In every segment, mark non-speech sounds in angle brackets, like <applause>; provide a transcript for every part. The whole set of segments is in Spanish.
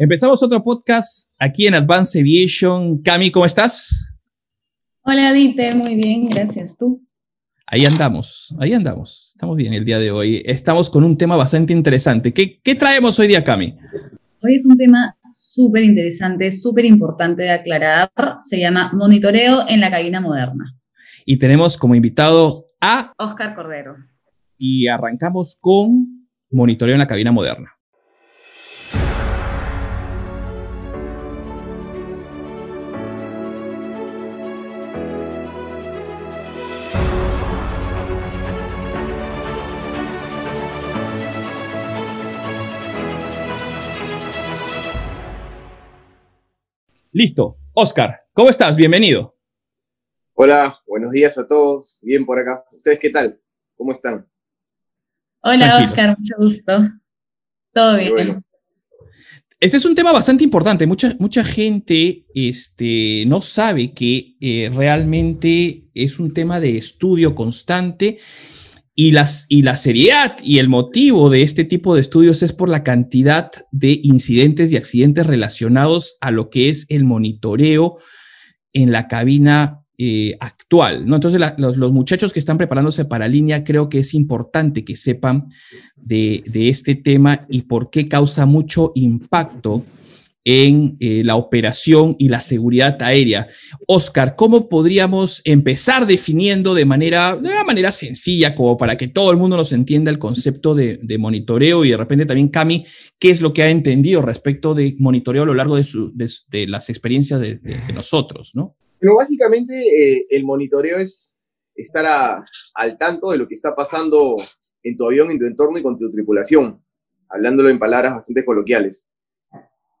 Empezamos otro podcast aquí en Advance Aviation. Cami, ¿cómo estás? Hola, Dite, muy bien, gracias. ¿Tú? Ahí andamos, ahí andamos. Estamos bien el día de hoy. Estamos con un tema bastante interesante. ¿Qué, qué traemos hoy día, Cami? Hoy es un tema súper interesante, súper importante de aclarar. Se llama Monitoreo en la cabina moderna. Y tenemos como invitado a Oscar Cordero. Y arrancamos con Monitoreo en la cabina moderna. Listo. Oscar, ¿cómo estás? Bienvenido. Hola, buenos días a todos. Bien por acá. ¿Ustedes qué tal? ¿Cómo están? Hola, Oscar, mucho gusto. Todo bien. Este es un tema bastante importante. Mucha, mucha gente este, no sabe que eh, realmente es un tema de estudio constante y, las, y la seriedad y el motivo de este tipo de estudios es por la cantidad de incidentes y accidentes relacionados a lo que es el monitoreo en la cabina eh, actual. ¿no? Entonces, los, los, muchachos que están preparándose para línea, creo que es importante que sepan de, de este tema y por qué causa mucho impacto en eh, la operación y la seguridad aérea. Oscar, ¿cómo podríamos empezar definiendo de manera, de una manera sencilla, como para que todo el mundo nos entienda el concepto de, monitoreo y de repente también Cami, qué es lo que ha entendido respecto de monitoreo a lo largo de, las experiencias de, nosotros, ¿no? Pero básicamente eh, el monitoreo es estar al tanto de lo que está pasando en tu avión, en tu entorno y con tu tripulación, hablándolo en palabras bastante coloquiales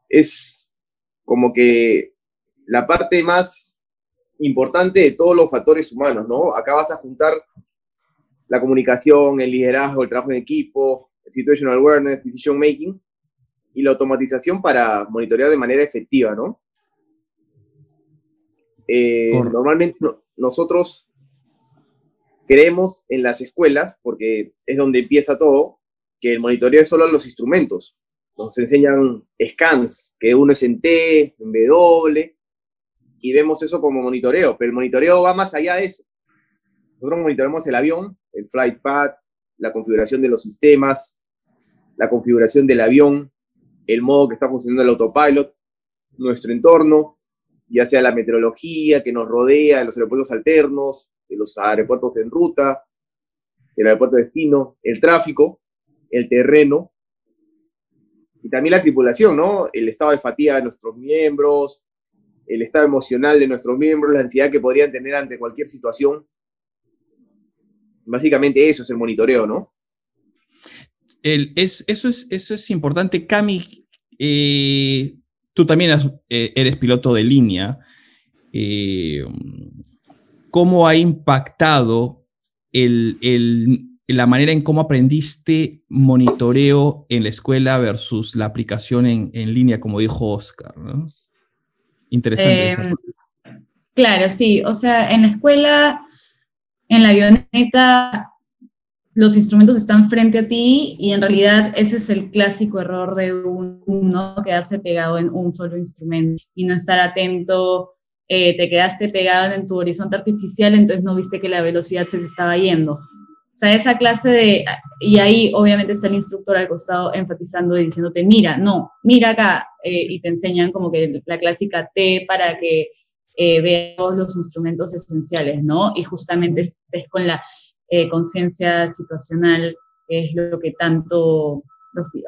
es como que la parte más importante de todos los factores humanos, ¿no? Acá vas a juntar la comunicación, el liderazgo, el trabajo en equipo, el situational awareness, decision making y la automatización para monitorear de manera efectiva, ¿no? Eh, normalmente nosotros creemos en las escuelas, porque es donde empieza todo, que el monitoreo es solo los instrumentos, nos enseñan scans, que uno es en T, en W, y vemos eso como monitoreo, pero el monitoreo va más allá de eso. Nosotros monitoreamos el avión, el flight path, la configuración de los sistemas, la configuración del avión, el modo que está funcionando el autopilot, nuestro entorno, ya sea la meteorología que nos rodea, de los aeropuertos alternos, los aeropuertos en ruta, el aeropuerto de destino, el tráfico, el terreno, y también la tripulación, ¿no? El estado de fatiga de nuestros miembros, el estado emocional de nuestros miembros, la ansiedad que podrían tener ante cualquier situación. Básicamente eso es el monitoreo, ¿no? El, es, eso, es, eso es importante. Cami, eh, tú también eh, eres piloto de línea. Eh, ¿Cómo ha impactado el, el, la manera en cómo aprendiste monitoreo en la escuela versus la aplicación en, en línea, como dijo Oscar. ¿no? Interesante. Eh, claro, sí. O sea, en la escuela, en la avioneta, los instrumentos están frente a ti y en realidad ese es el clásico error de uno, quedarse pegado en un solo instrumento y no estar atento. Eh, te quedaste pegado en tu horizonte artificial, entonces no viste que la velocidad se te estaba yendo. O sea, esa clase de, y ahí obviamente está el instructor al costado enfatizando y diciéndote, mira, no, mira acá, eh, y te enseñan como que la clásica T para que eh, veas los instrumentos esenciales, ¿no? Y justamente estés con la eh, conciencia situacional, que es lo que tanto,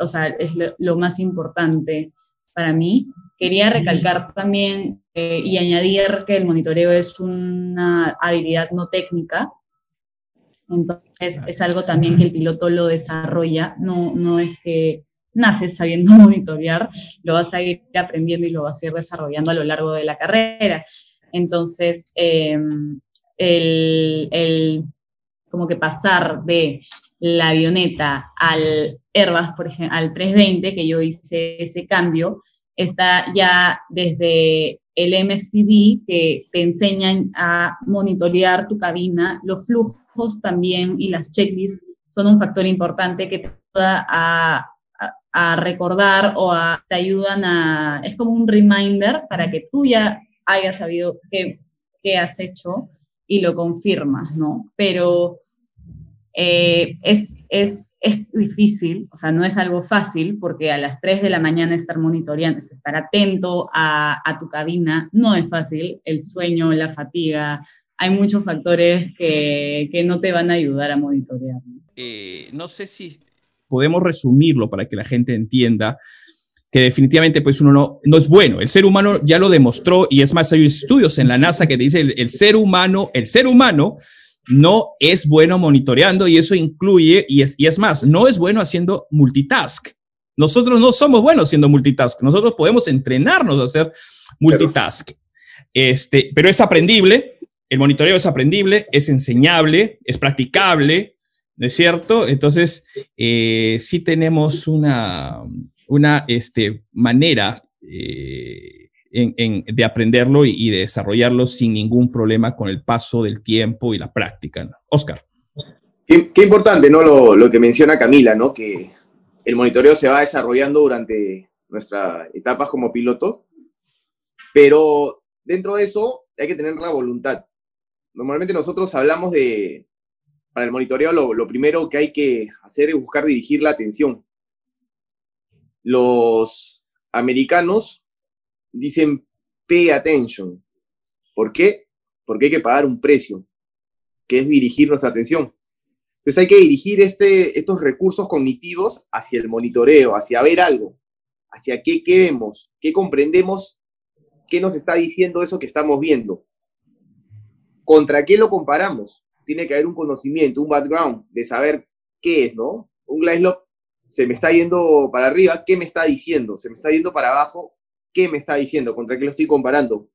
o sea, es lo, lo, más importante para mí. Quería recalcar también eh, y añadir que el monitoreo es una habilidad no técnica, entonces es algo también que el piloto lo desarrolla, no, no es que naces sabiendo <laughs> monitorear, lo vas a ir aprendiendo y lo vas a ir desarrollando a lo largo de la carrera. Entonces, em, el, el, como que pasar de la avioneta al Airbus, por ejemplo, al 320, que yo hice ese cambio, está ya desde el MFDD, que te enseñan a monitorear tu cabina, los flujos también y las checklists son un factor importante que te ayuda a, a recordar o te ayudan a, es como un reminder para que tú ya hayas sabido qué, qué has hecho y lo confirmas, ¿no? Pero eh, es, es, es, difícil, o sea, no es algo fácil, porque a las 3 de la mañana estar monitoreando, estar atento a, a tu cabina, no es fácil. El sueño, la fatiga, hay muchos factores que, que no te van a ayudar a monitorear. Eh, no sé si podemos resumirlo para que la gente entienda que definitivamente pues uno no, no es bueno. El ser humano ya lo demostró y es más, hay estudios en la NASA que dice el, el ser humano, el ser humano no es bueno monitoreando y eso incluye, y es, y es más, no es bueno haciendo multitask. Nosotros no somos buenos haciendo multitask. Nosotros podemos entrenarnos a hacer multitask. Este, pero es aprendible. El monitoreo es aprendible, es enseñable, es practicable, ¿no es cierto? Entonces, eh, sí tenemos una, una este, manera eh, de aprenderlo y, de desarrollarlo sin ningún problema con el paso del tiempo y la práctica. Oscar. Qué, importante, ¿no? Lo, que menciona Camila, ¿no? Que el monitoreo se va desarrollando durante nuestras etapas como piloto, pero dentro de eso hay que tener la voluntad. Normalmente nosotros hablamos de, para el monitoreo lo, lo primero que hay que hacer es buscar dirigir la atención. Los americanos dicen pay attention. ¿Por qué? Porque hay que pagar un precio, que es dirigir nuestra atención. Entonces hay que dirigir este, estos recursos cognitivos hacia el monitoreo, hacia ver algo, hacia qué, qué vemos, qué comprendemos, qué nos está diciendo eso que estamos viendo. ¿Contra qué lo comparamos? Tiene que haber un conocimiento, un background de saber qué es, ¿no? Un glide se me está yendo para arriba, ¿qué me está diciendo? Se me está yendo para abajo, qué me está diciendo, contra qué lo estoy comparando.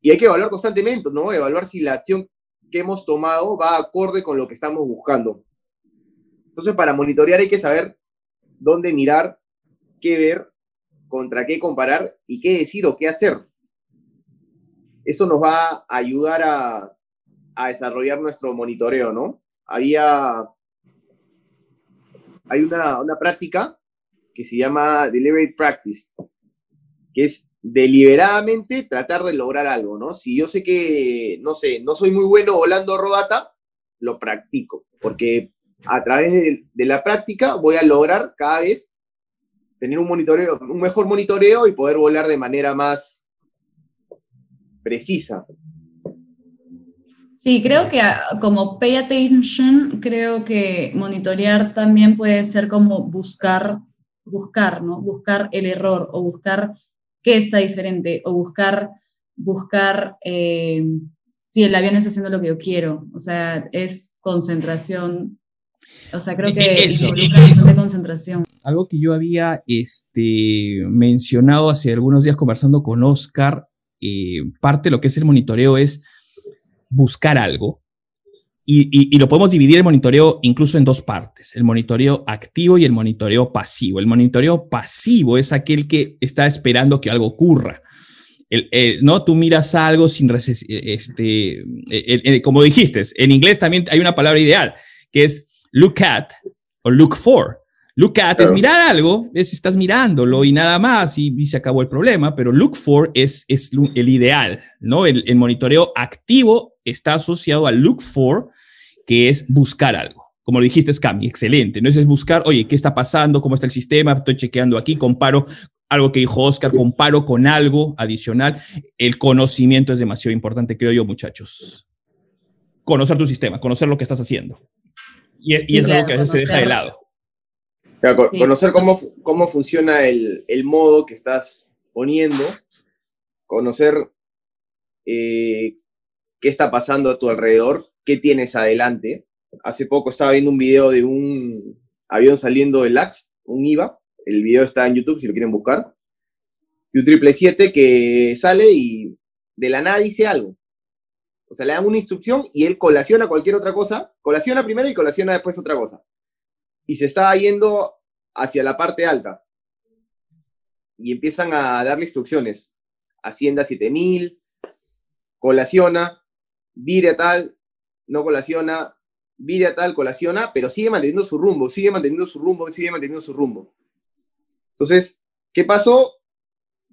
Y hay que evaluar constantemente, ¿no? Evaluar si la acción que hemos tomado va acorde con lo que estamos buscando. Entonces, para monitorear hay que saber dónde mirar, qué ver, contra qué comparar y qué decir o qué hacer. Eso nos va a ayudar a, desarrollar nuestro monitoreo, ¿no? Había, hay una, una práctica que se llama Deliberate Practice, que es deliberadamente tratar de lograr algo, ¿no? Si yo sé que, no sé, no soy muy bueno volando rodata, lo practico, porque a través de, la práctica voy a lograr cada vez tener un monitoreo, un mejor monitoreo y poder volar de manera más precisa. Sí, creo que ah, como pay attention, creo que monitorear también puede ser como buscar, buscar, ¿no? Buscar el error o buscar qué está diferente o buscar, buscar eh, si el avión está haciendo lo que yo quiero. O sea, es concentración. O sea, creo que eso, de concentración. Algo que yo había este, mencionado hace algunos días conversando con Oscar, eh, parte de lo que es el monitoreo es buscar algo, y, lo podemos dividir el monitoreo incluso en dos partes, el monitoreo activo y el monitoreo pasivo. El monitoreo pasivo es aquel que está esperando que algo ocurra. ¿no? Tú miras algo sin este, como dijiste, en inglés también hay una palabra ideal, que es look at o look for. Look at es mirar algo, es estás mirándolo y nada más y, se acabó el problema, pero look for es, es el ideal, ¿no? El, el monitoreo activo está asociado al look for, que es buscar algo. Como lo dijiste, Cami, excelente. No es buscar, oye, ¿qué está pasando? ¿Cómo está el sistema? Estoy chequeando aquí, comparo algo que dijo Oscar, comparo con algo adicional. El conocimiento es demasiado importante, creo yo, muchachos. Conocer tu sistema, conocer lo que estás haciendo. Y, es algo que a veces se deja de lado. Conocer cómo, cómo funciona el, el, modo que estás poniendo, conocer eh, qué está pasando a tu alrededor, qué tienes adelante. Hace poco estaba viendo un video de un avión saliendo del LAX, un IVA. El video está en YouTube si lo quieren buscar. Y un 777 que sale y de la nada dice algo. O sea, le dan una instrucción y él colaciona cualquier otra cosa. Colaciona primero y colaciona después otra cosa. Y se está yendo hacia la parte alta. Y empiezan a darle instrucciones. Hacienda 7000, colaciona, vire tal, no colaciona, vire tal, colaciona, pero sigue manteniendo su rumbo, sigue manteniendo su rumbo, sigue manteniendo su rumbo. Entonces, ¿qué pasó?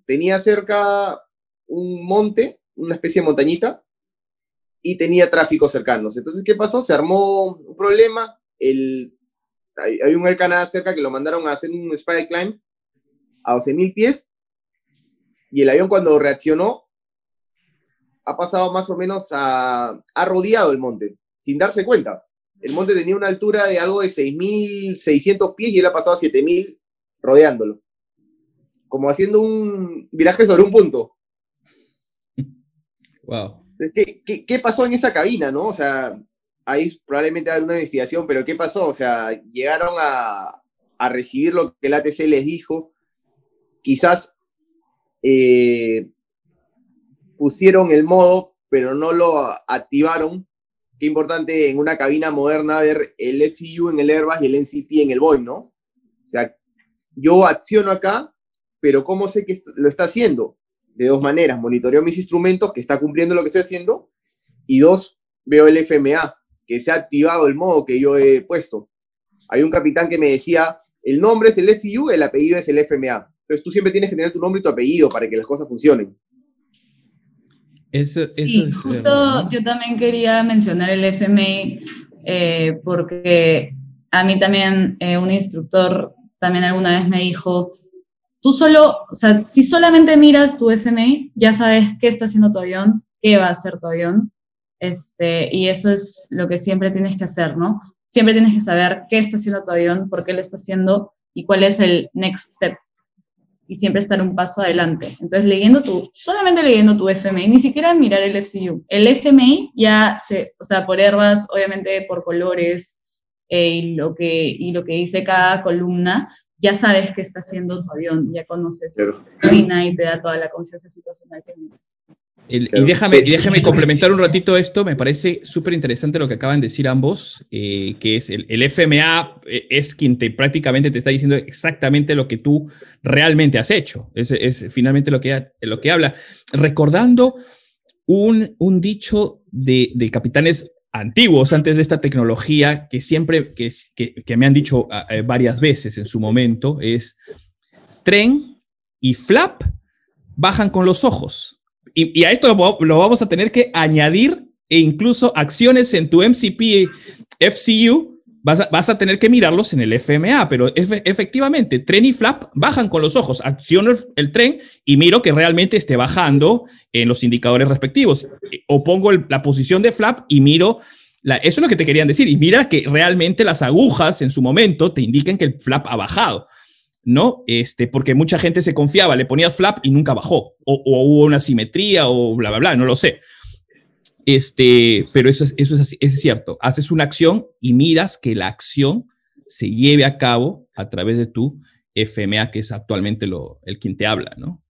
Tenía cerca un monte, una especie de montañita, y tenía tráfico cercanos. Entonces, ¿qué pasó? Se armó un problema. El, hay, un Air cerca que lo mandaron a hacer un spy climb a 12.000 pies. Y el avión cuando reaccionó, ha pasado más o menos a... ha rodeado el monte, sin darse cuenta. El monte tenía una altura de algo de 6.600 pies y él ha pasado a 7.000 rodeándolo. Como haciendo un viraje sobre un punto. <laughs> Wow. ¿Qué, qué, pasó en esa cabina, no? O sea, ahí probablemente haber una investigación, pero ¿qué pasó? O sea, llegaron a, a recibir lo que el ATC les dijo. Quizás eh, pusieron el modo, pero no lo activaron. Qué importante en una cabina moderna ver el FCU en el Airbus y el NCP en el Boeing, ¿no? O sea, yo acciono acá, pero ¿cómo sé que lo está haciendo? de dos maneras. Monitoreo mis instrumentos, que está cumpliendo lo que estoy haciendo, y dos, veo el FMA, que se ha activado el modo que yo he puesto. Hay un capitán que me decía, el nombre es el FIU, el apellido es el FMA. Entonces tú siempre tienes que tener tu nombre y tu apellido para que las cosas funcionen. Eso, es, justo yo también quería mencionar el FMA eh, porque a mí también eh, un instructor también alguna vez me dijo, tú solo, o sea, si solamente miras tu FMI, ya sabes qué está haciendo tu avión, qué va a hacer tu avión, este, y eso es lo que siempre tienes que hacer, ¿no? Siempre tienes que saber qué está haciendo tu avión, por qué lo está haciendo y cuál es el next step. Y siempre estar un paso adelante. Entonces, leyendo tu, solamente leyendo tu FMI, ni siquiera mirar el FCU. El FMI ya se, o sea, por herbas, obviamente por colores eh, y, lo que, y lo que dice cada columna, ya sabes qué está haciendo tu avión, ya conoces la y te da toda la conciencia situacional que y déjame, déjame complementar un ratito esto, me parece súper interesante lo que acaban de decir ambos, eh, que es el, el, FMA eh, es quien te prácticamente te está diciendo exactamente lo que tú realmente has hecho, es, es finalmente lo que, lo que habla. Recordando un, un dicho de, de capitanes antiguos antes de esta tecnología que siempre, que, que, me han dicho ah, eh, varias veces en su momento, es tren y flap bajan con los ojos. Y, a esto lo, vamos a tener que añadir e incluso acciones en tu MCP FCU vas a, tener que mirarlos en el FMA, pero efectivamente, tren y flap bajan con los ojos. Acciono el, tren y miro que realmente esté bajando en los indicadores respectivos. O pongo la posición de flap y miro, eso es lo que te querían decir, y mira que realmente las agujas en su momento te indiquen que el flap ha bajado. ¿No? Este, porque mucha gente se confiaba, le ponía flap y nunca bajó, o, hubo una simetría, o bla, bla, bla, no lo sé. Este, pero eso es, eso es, así, es cierto. Haces una acción y miras que la acción se lleve a cabo a través de tu FMA, que es actualmente lo, el quien te habla, ¿no?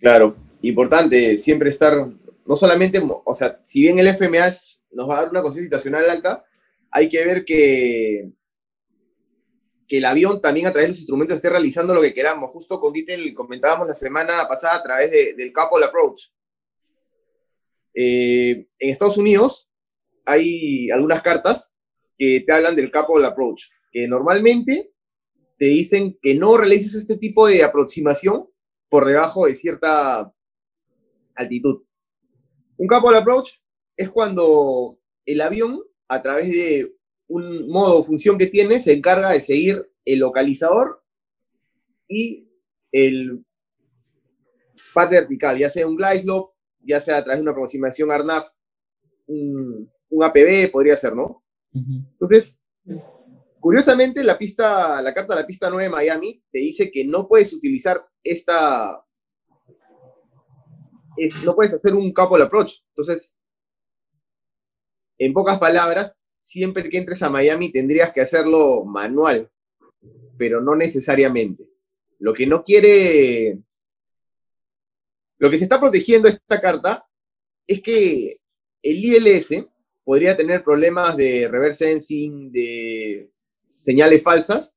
Claro, importante siempre estar, no solamente, o sea, si bien el FMA nos va a dar una conciencia situacional alta, hay que ver que, que el avión también a través de los instrumentos esté realizando lo que queramos. Justo con Dittel comentábamos la semana pasada a través del Couple Approach. Eh, en Estados Unidos hay algunas cartas que te hablan del couple approach, que normalmente te dicen que no realices este tipo de aproximación por debajo de cierta altitud. Un couple approach es cuando el avión, a través de un modo o función que tiene, se encarga de seguir el localizador y el pad vertical, ya sea un glide slope, ya sea a través de una aproximación ARNAF, un, APB podría ser, ¿no? Entonces, curiosamente, la pista, la carta de la pista 9 de Miami te dice que no puedes utilizar esta, no puedes hacer un couple approach. Entonces, en pocas palabras, siempre que entres a Miami tendrías que hacerlo manual, pero no necesariamente. Lo que no quiere lo que se está protegiendo esta carta es que el ILS podría tener problemas de reverse sensing, de señales falsas,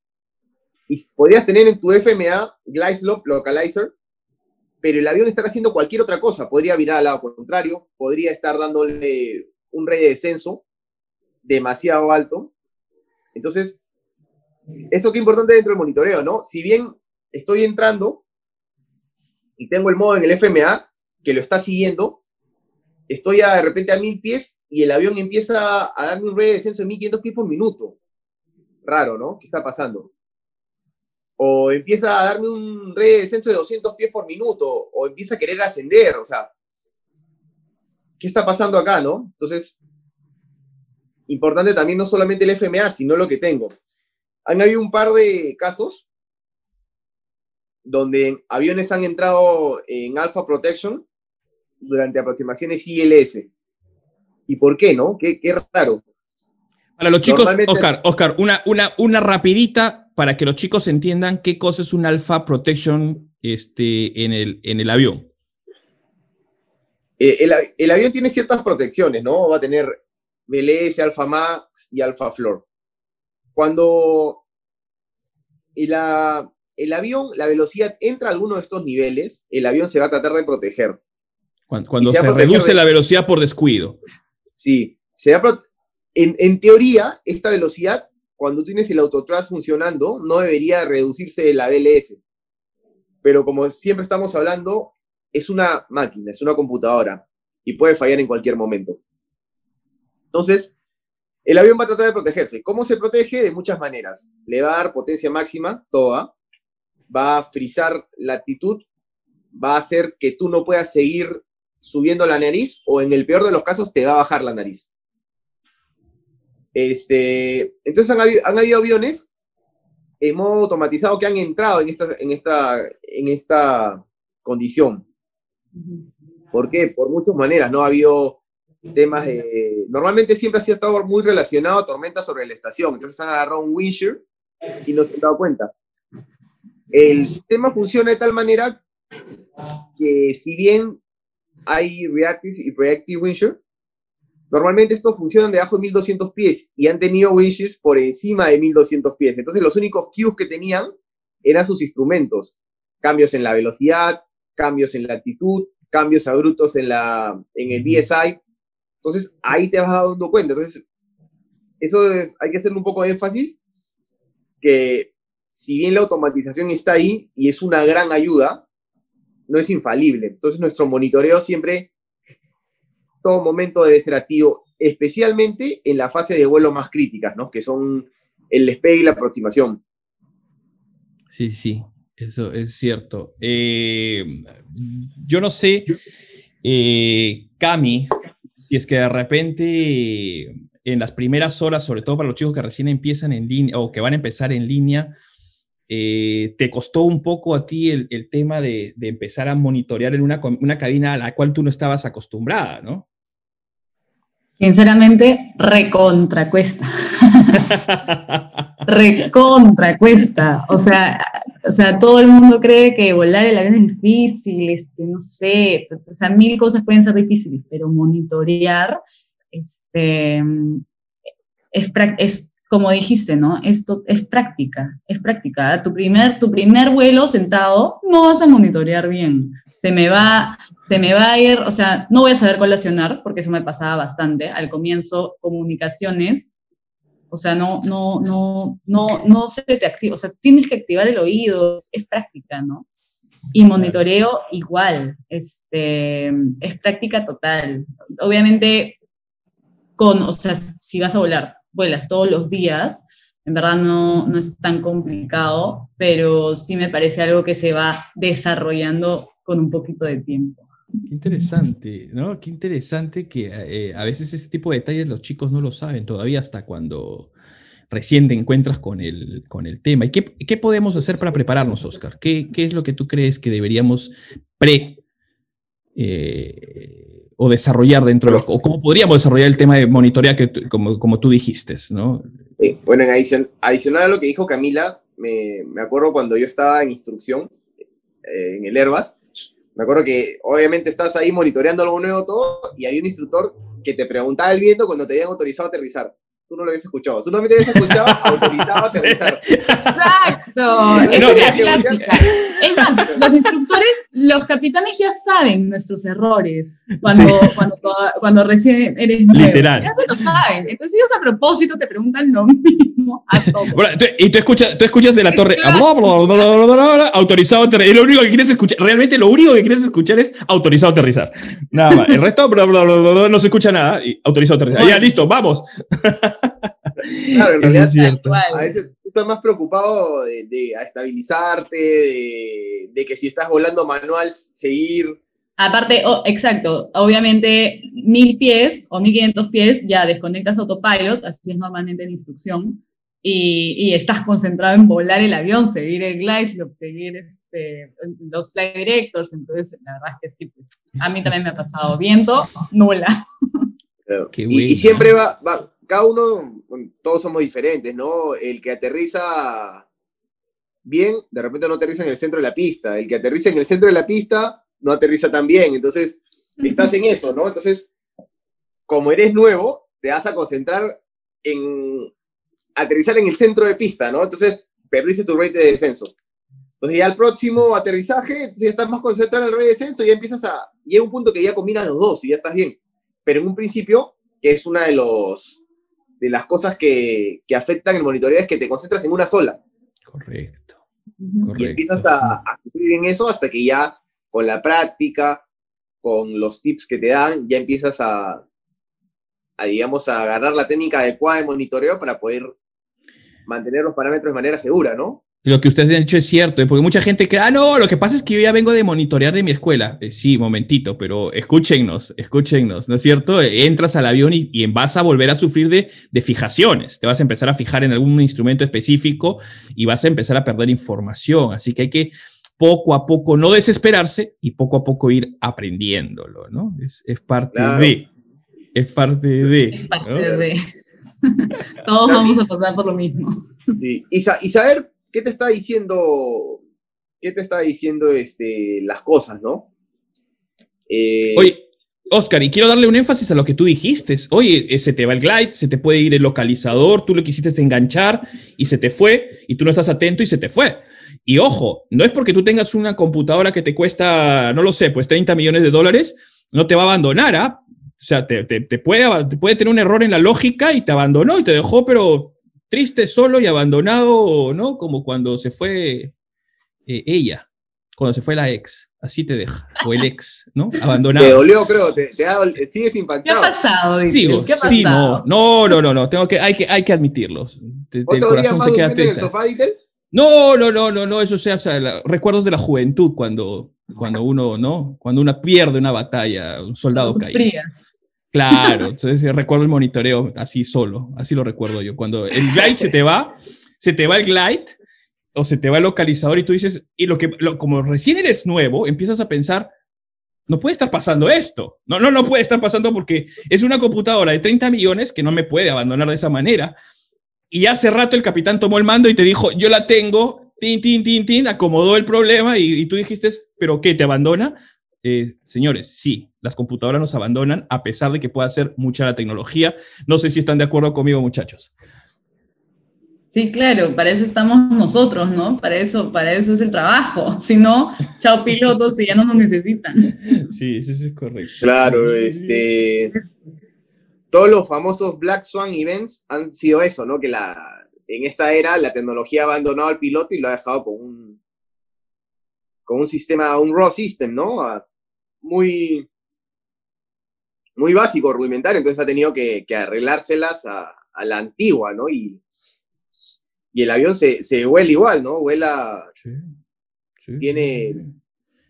y podrías tener en tu FMA Glide Localizer, pero el avión estará haciendo cualquier otra cosa. Podría virar al lado contrario, podría estar dándole un rey de descenso demasiado alto. Entonces, eso que es importante dentro del monitoreo, ¿no? Si bien estoy entrando y tengo el modo en el FMA que lo está siguiendo, estoy de repente a mil pies y el avión empieza a darme un ruido de descenso de 1500 pies por minuto. Raro, ¿no? ¿Qué está pasando? O empieza a darme un red de descenso de 200 pies por minuto, o empieza a querer ascender, o sea, ¿qué está pasando acá, no? Entonces, importante también no solamente el FMA, sino lo que tengo. Han habido un par de casos donde aviones han entrado en Alpha Protection durante aproximaciones ILS. ¿Y por qué, no? Qué, raro. Para los chicos, Oscar, Oscar, una, una, una rapidita para que los chicos entiendan qué cosa es un Alpha Protection este, en, el, en el avión. Eh, el, avión tiene ciertas protecciones, ¿no? Va a tener BLS, Alpha Max y Alpha Floor. Cuando el, el avión, la velocidad entra a alguno de estos niveles, el avión se va a tratar de proteger. Cuando, se, reduce la velocidad por descuido. Sí, se va en, en, teoría, esta velocidad, cuando tienes el autotrust funcionando, no debería reducirse la BLS. Pero como siempre estamos hablando, es una máquina, es una computadora y puede fallar en cualquier momento. Entonces, el avión va a tratar de protegerse. ¿Cómo se protege? De muchas maneras. Le va a dar potencia máxima, toda. Va a frizar la actitud. Va a hacer que tú no puedas seguir subiendo la nariz o en el peor de los casos te va a bajar la nariz. Este, entonces han habido, aviones en modo automatizado que han entrado en esta, en esta, en esta condición. ¿Por qué? Por muchas maneras, ¿no? Ha habido temas de... Normalmente siempre ha estado muy relacionado a tormentas sobre la estación, entonces han agarrado un windshield y no se han dado cuenta. El sistema funciona de tal manera que si bien hay reactive y reactive windshield, normalmente estos funcionan debajo de 1200 pies y han tenido windshields por encima de 1200 pies. Entonces los únicos cues que tenían eran sus instrumentos. Cambios en la velocidad, cambios en la cambios abruptos en, la, en el BSI. Entonces, ahí te vas dando cuenta. Entonces, eso hay que hacerle un poco de énfasis, que si bien la automatización está ahí y es una gran ayuda, no es infalible. Entonces, nuestro monitoreo siempre, todo momento debe ser activo, especialmente en la fase de vuelo más críticas, ¿no? Que son el despegue y la aproximación. Sí, sí. Eso es cierto. Eh, yo no sé, eh, Cami, si es que de repente en las primeras horas, sobre todo para los chicos que recién empiezan en línea o que van a empezar en línea, eh, ¿te costó un poco a ti el, tema de, empezar a monitorear en una, una cabina a la cual tú no estabas acostumbrada, ¿no? Sinceramente, recontra cuesta. <laughs> <laughs> recontra cuesta. O sea, o sea, todo el mundo cree que volar el avión es difícil, este, no sé, o sea, mil cosas pueden ser difíciles, pero monitorear este, es, es como dijiste, ¿no? Esto es práctica, es práctica. Tu primer, tu primer vuelo sentado no vas a monitorear bien. Se me va, se me va a ir, o sea, no voy a saber colacionar, porque eso me pasaba bastante. Al comienzo, comunicaciones, o sea, no, no, no, no, no se te activa, o sea, tienes que activar el oído, es práctica, ¿no? Y monitoreo igual, este, es práctica total. Obviamente, con, o sea, si vas a volar, vuelas todos los días, en verdad no, no es tan complicado, pero sí me parece algo que se va desarrollando con un poquito de tiempo. Qué interesante, ¿no? Qué interesante que eh, a veces ese tipo de detalles los chicos no lo saben todavía hasta cuando recién te encuentras con el, con el tema. ¿Y qué, podemos hacer para prepararnos, Oscar? ¿Qué, es lo que tú crees que deberíamos pre eh, o desarrollar dentro de o cómo podríamos desarrollar el tema de monitorea que como, como tú dijiste, ¿no? bueno, en adicional a lo que dijo Camila, me, me acuerdo cuando yo estaba en instrucción eh, en el Airbus, me acuerdo que obviamente estás ahí monitoreando algo nuevo todo y hay un instructor que te preguntaba el viento cuando te habían autorizado a aterrizar. Tú no lo habías escuchado. Tú no me habías escuchado, autorizado a aterrizar. Exacto. es la clásica. Es más, los instructores los capitanes ya saben nuestros errores cuando, cuando, cuando, recién eres nuevo. Literal. Ya lo saben. Entonces ellos a propósito te preguntan lo mismo a todos. y tú escuchas, tú escuchas de la torre, autorizado a aterrizar. Y lo único que quieres escuchar, realmente lo único que quieres escuchar es autorizado a aterrizar. Nada más. El resto no se escucha nada. Y autorizado a aterrizar. Ya, listo, vamos. Claro, en realidad, a veces tú estás más preocupado de, de estabilizarte, de, de, que si estás volando manual, seguir. Aparte, oh, exacto, obviamente mil pies o mil quinientos pies ya desconectas autopilot, así es normalmente en instrucción, y, y, estás concentrado en volar el avión, seguir el glide seguir este, los flight directors, entonces la verdad es que sí, pues a mí también me ha pasado. Viento, nula. y, y, siempre va, va, cada uno, todos somos diferentes, ¿no? El que aterriza bien, de repente no aterriza en el centro de la pista. El que aterriza en el centro de la pista, no aterriza tan bien. Entonces, estás en eso, ¿no? Entonces, como eres nuevo, te vas a concentrar en aterrizar en el centro de pista, ¿no? Entonces, perdiste tu rate de descenso. Entonces, ya al próximo aterrizaje, si estás más concentrado en el rate de descenso, ya empiezas a... Llega un punto que ya combinas los dos y ya estás bien. Pero en un principio, que es una de los de las cosas que, que, afectan el monitoreo es que te concentras en una sola. Correcto. Y empiezas a, a sufrir en eso hasta que ya con la práctica, con los tips que te dan, ya empiezas a, a, digamos, a agarrar la técnica adecuada de monitoreo para poder mantener los parámetros de manera segura, ¿no? Lo que ustedes han dicho es cierto, ¿eh? porque mucha gente cree, ah, no, lo que pasa es que yo ya vengo de monitorear de mi escuela. Eh, sí, momentito, pero escúchennos, escúchennos, ¿no es cierto? Entras al avión y, y, vas a volver a sufrir de, de fijaciones. Te vas a empezar a fijar en algún instrumento específico y vas a empezar a perder información. Así que hay que poco a poco no desesperarse y poco a poco ir aprendiéndolo, ¿no? Es, es parte claro. de. Es parte de. Es parte ¿no? de. <laughs> Todos vamos a pasar por lo mismo. Sí. Y, sa y saber ¿qué te está diciendo? ¿Qué te está diciendo este, las cosas, no? Eh, Oye, Oscar, y quiero darle un énfasis a lo que tú dijiste. Oye, eh, se te va el glide, se te puede ir el localizador, tú lo quisiste enganchar y se te fue, y tú no estás atento y se te fue. Y ojo, no es porque tú tengas una computadora que te cuesta, no lo sé, pues 30 millones de dólares, no te va a abandonar, ¿ah? O sea, te, puede, te puede tener un error en la lógica y te abandonó y te dejó, pero triste, solo y abandonado, ¿no? Como cuando se fue eh, ella, cuando se fue la ex. Así te deja. O el ex, ¿no? <laughs> Abandonado. Te dolió, creo. Te, te ha, sigues impactado. ¿Qué ha pasado? Sigo, ¿Qué ha sí, no, no, no, no, no. Tengo que, hay, que, hay que admitirlo. Te, ¿Otro el día más se queda en el sofá, No, no, no, no, no, eso sea, o sea la, recuerdos de la juventud cuando, cuando uno, ¿no? Cuando uno pierde una batalla, un soldado caído. Claro, entonces recuerdo el monitoreo así solo, así lo recuerdo yo. Cuando el glide se te va, se te va el glide o se te va el localizador y tú dices, y lo que, como recién eres nuevo, empiezas a pensar, no puede estar pasando esto. No, no, no puede estar pasando porque es una computadora de 30 millones que no me puede abandonar de esa manera. Y hace rato el capitán tomó el mando y te dijo, yo la tengo, tin, tin, tin, tin, acomodó el problema y, y tú dijiste, ¿pero qué? ¿Te abandona? Eh, señores, sí, las computadoras nos abandonan a pesar de que pueda ser mucha la tecnología. No sé si están de acuerdo conmigo, muchachos. Sí, claro, para eso estamos nosotros, ¿no? Para eso, para eso es el trabajo. <laughs> Si no, chao pilotos y ya no nos necesitan. <laughs> Sí, eso es correcto. Claro, este. Todos los famosos Black Swan Events han sido eso, ¿no? Que la, en esta era la tecnología ha abandonado al piloto y lo ha dejado con un, con un sistema, un raw system, ¿no? muy, muy básico, rudimentario, entonces ha tenido que, que arreglárselas a, a, la antigua, ¿no? Y, y el avión se, se vuela igual, ¿no? Vuela, sí, sí, tiene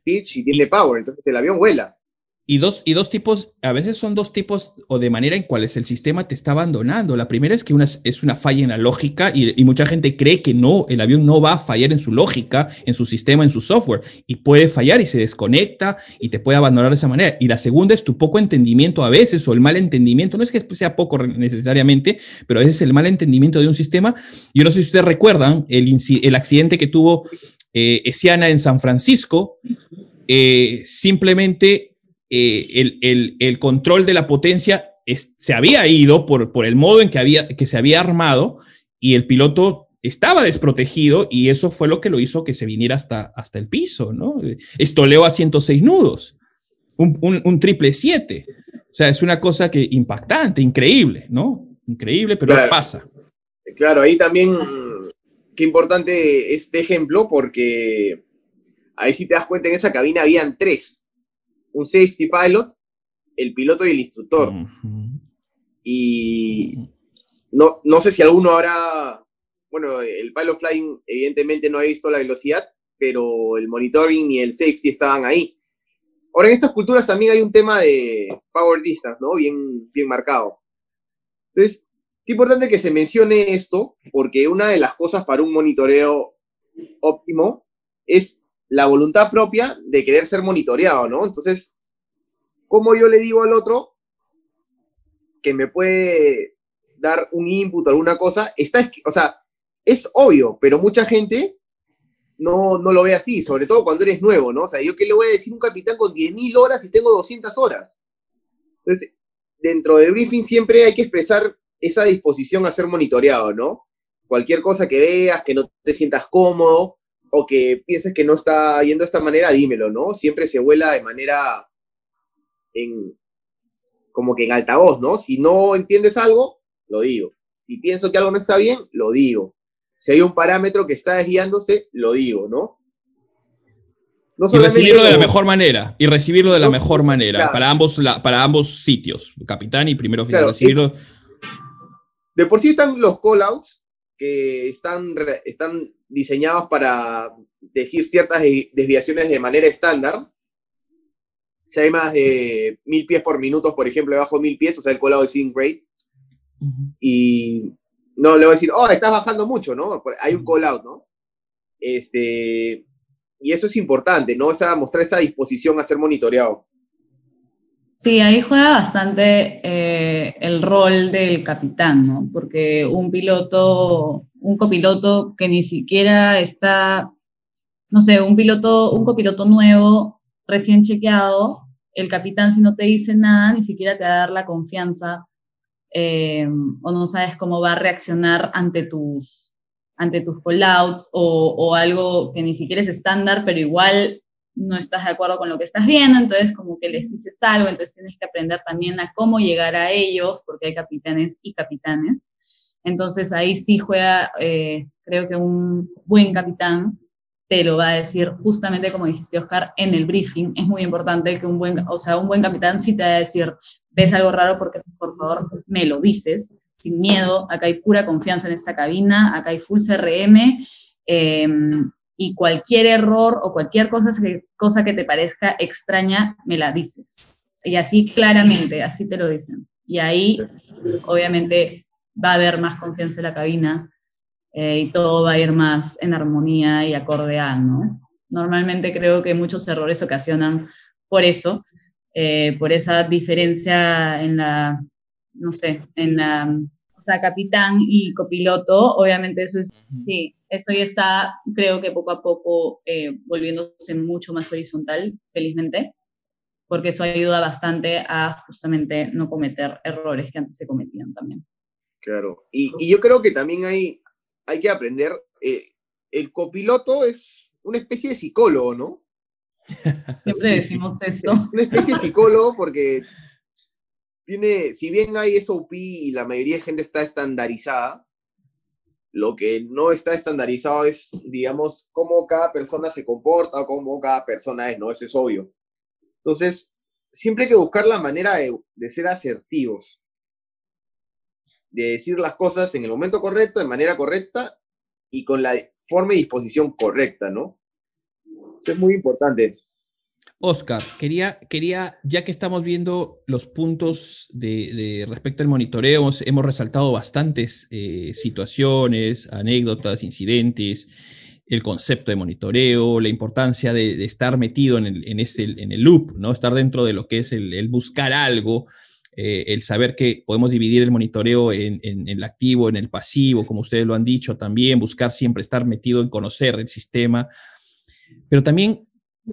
pitch y tiene power, entonces el avión vuela. Y dos, y dos tipos, a veces son dos tipos o de manera en cuales el sistema te está abandonando. La primera es que una, es una falla en la lógica y, y, mucha gente cree que no, el avión no va a fallar en su lógica, en su sistema, en su software y puede fallar y se desconecta y te puede abandonar de esa manera. Y la segunda es tu poco entendimiento a veces o el mal entendimiento. No es que sea poco necesariamente, pero a veces el mal entendimiento de un sistema. Yo no sé si ustedes recuerdan el, el accidente que tuvo eh, Esiana en San Francisco. Eh, simplemente eh, el, el, el, control de la potencia es, se había ido por, por el modo en que, había, que se había armado y el piloto estaba desprotegido y eso fue lo que lo hizo que se viniera hasta, hasta el piso, ¿no? Estoleó a 106 nudos, un, triple 7. O sea, es una cosa que impactante, increíble, ¿no? Increíble, pero pasa. Claro, ahí también, qué importante este ejemplo, porque ahí si te das cuenta, en esa cabina habían tres. Un safety pilot, el piloto y el instructor. Y no, no sé si alguno habrá bueno, el pilot flying evidentemente no ha visto la velocidad, pero el monitoring y el safety estaban ahí. Ahora, en estas culturas también hay un tema de power distance, ¿no? Bien, bien marcado. Entonces, qué importante que se mencione esto, porque una de las cosas para un monitoreo óptimo es la voluntad propia de querer ser monitoreado, ¿no? Entonces, ¿cómo yo le digo al otro que me puede dar un input alguna cosa? Está, o sea, es obvio, pero mucha gente no, no lo ve así, sobre todo cuando eres nuevo, ¿no? O sea, yo qué le voy a decir a un capitán con 10.000 horas y tengo 200 horas. Entonces, dentro del briefing siempre hay que expresar esa disposición a ser monitoreado, ¿no? Cualquier cosa que veas, que no te sientas cómodo o que pienses que no está yendo de esta manera, dímelo, ¿no? Siempre se vuela de manera en, como que en altavoz, ¿no? Si no entiendes algo, lo digo. Si pienso que algo no está bien, lo digo si hay un parámetro que está desviándose, lo digo, ¿no? y recibirlo de la mejor manera, y recibirlo de la mejor manera, para, ambos, para ambos sitios, capitán y primero oficial. de por sí están los callouts, que están, están diseñados para decir ciertas desviaciones de manera estándar. Si hay más de mil pies por minuto, por ejemplo, debajo de mil pies, o sea, el callout es in grade. Y no le voy a decir, oh, estás bajando mucho, ¿no? Hay un call out, ¿no? Este, y eso es importante, ¿no? O mostrar esa disposición a ser monitoreado. Sí, ahí juega bastante eh, el rol del capitán, ¿no? Porque un piloto, un copiloto que ni siquiera está, no sé, un piloto, un copiloto nuevo, recién chequeado, el capitán si no te dice nada, ni siquiera te va a dar la confianza eh, o no sabes cómo va a reaccionar ante tus, ante tus o algo que ni siquiera es estándar, pero igual no estás de acuerdo con lo que estás viendo, entonces como que les dices algo, entonces tienes que aprender también a cómo llegar a ellos, porque hay capitanes y capitanes. Entonces ahí sí juega, eh, creo que un buen capitán te lo va a decir justamente como dijiste, Oscar, en el briefing. Es muy importante que un buen, o sea, un buen capitán sí te va a decir, ves algo raro porque por favor me lo dices, sin miedo, acá hay pura confianza en esta cabina, acá hay full CRM. Em, y cualquier error o cualquier cosa que, cosa que te parezca extraña, me la dices. Y así claramente, así te lo dicen. Y ahí, obviamente, va a haber más confianza en la cabina eh, y todo va a ir más en armonía y acorde a, ¿no? Normalmente creo que muchos errores ocasionan por eso, eh, por esa diferencia en la, no sé, en la, sea, capitán y copiloto, obviamente eso es, sí, eso ya está, creo que poco a poco eh, volviéndose mucho más horizontal, felizmente, porque eso ayuda bastante a justamente no cometer errores que antes se cometían también. Claro, y, y yo creo que también hay, hay que aprender, eh, el copiloto es una especie de psicólogo, ¿no? Siempre decimos eso. Una especie de psicólogo porque tiene, si bien hay SOP y la mayoría de gente está estandarizada, lo que no está estandarizado es, digamos, cómo cada persona se comporta o cómo cada persona es, ¿no? Eso es obvio. Entonces, siempre hay que buscar la manera de, de ser asertivos, de decir las cosas en el momento correcto, de manera correcta y con la forma y disposición correcta, ¿no? Eso es muy importante. Oscar, quería, quería, ya que estamos viendo los puntos de, respecto al monitoreo, hemos, resaltado bastantes eh, situaciones, anécdotas, incidentes, el concepto de monitoreo, la importancia de, estar metido en el, en, en el loop, ¿no? Estar dentro de lo que es el, buscar algo, eh, el saber que podemos dividir el monitoreo en, en, el activo, en el pasivo, como ustedes lo han dicho también, buscar siempre estar metido en conocer el sistema, pero también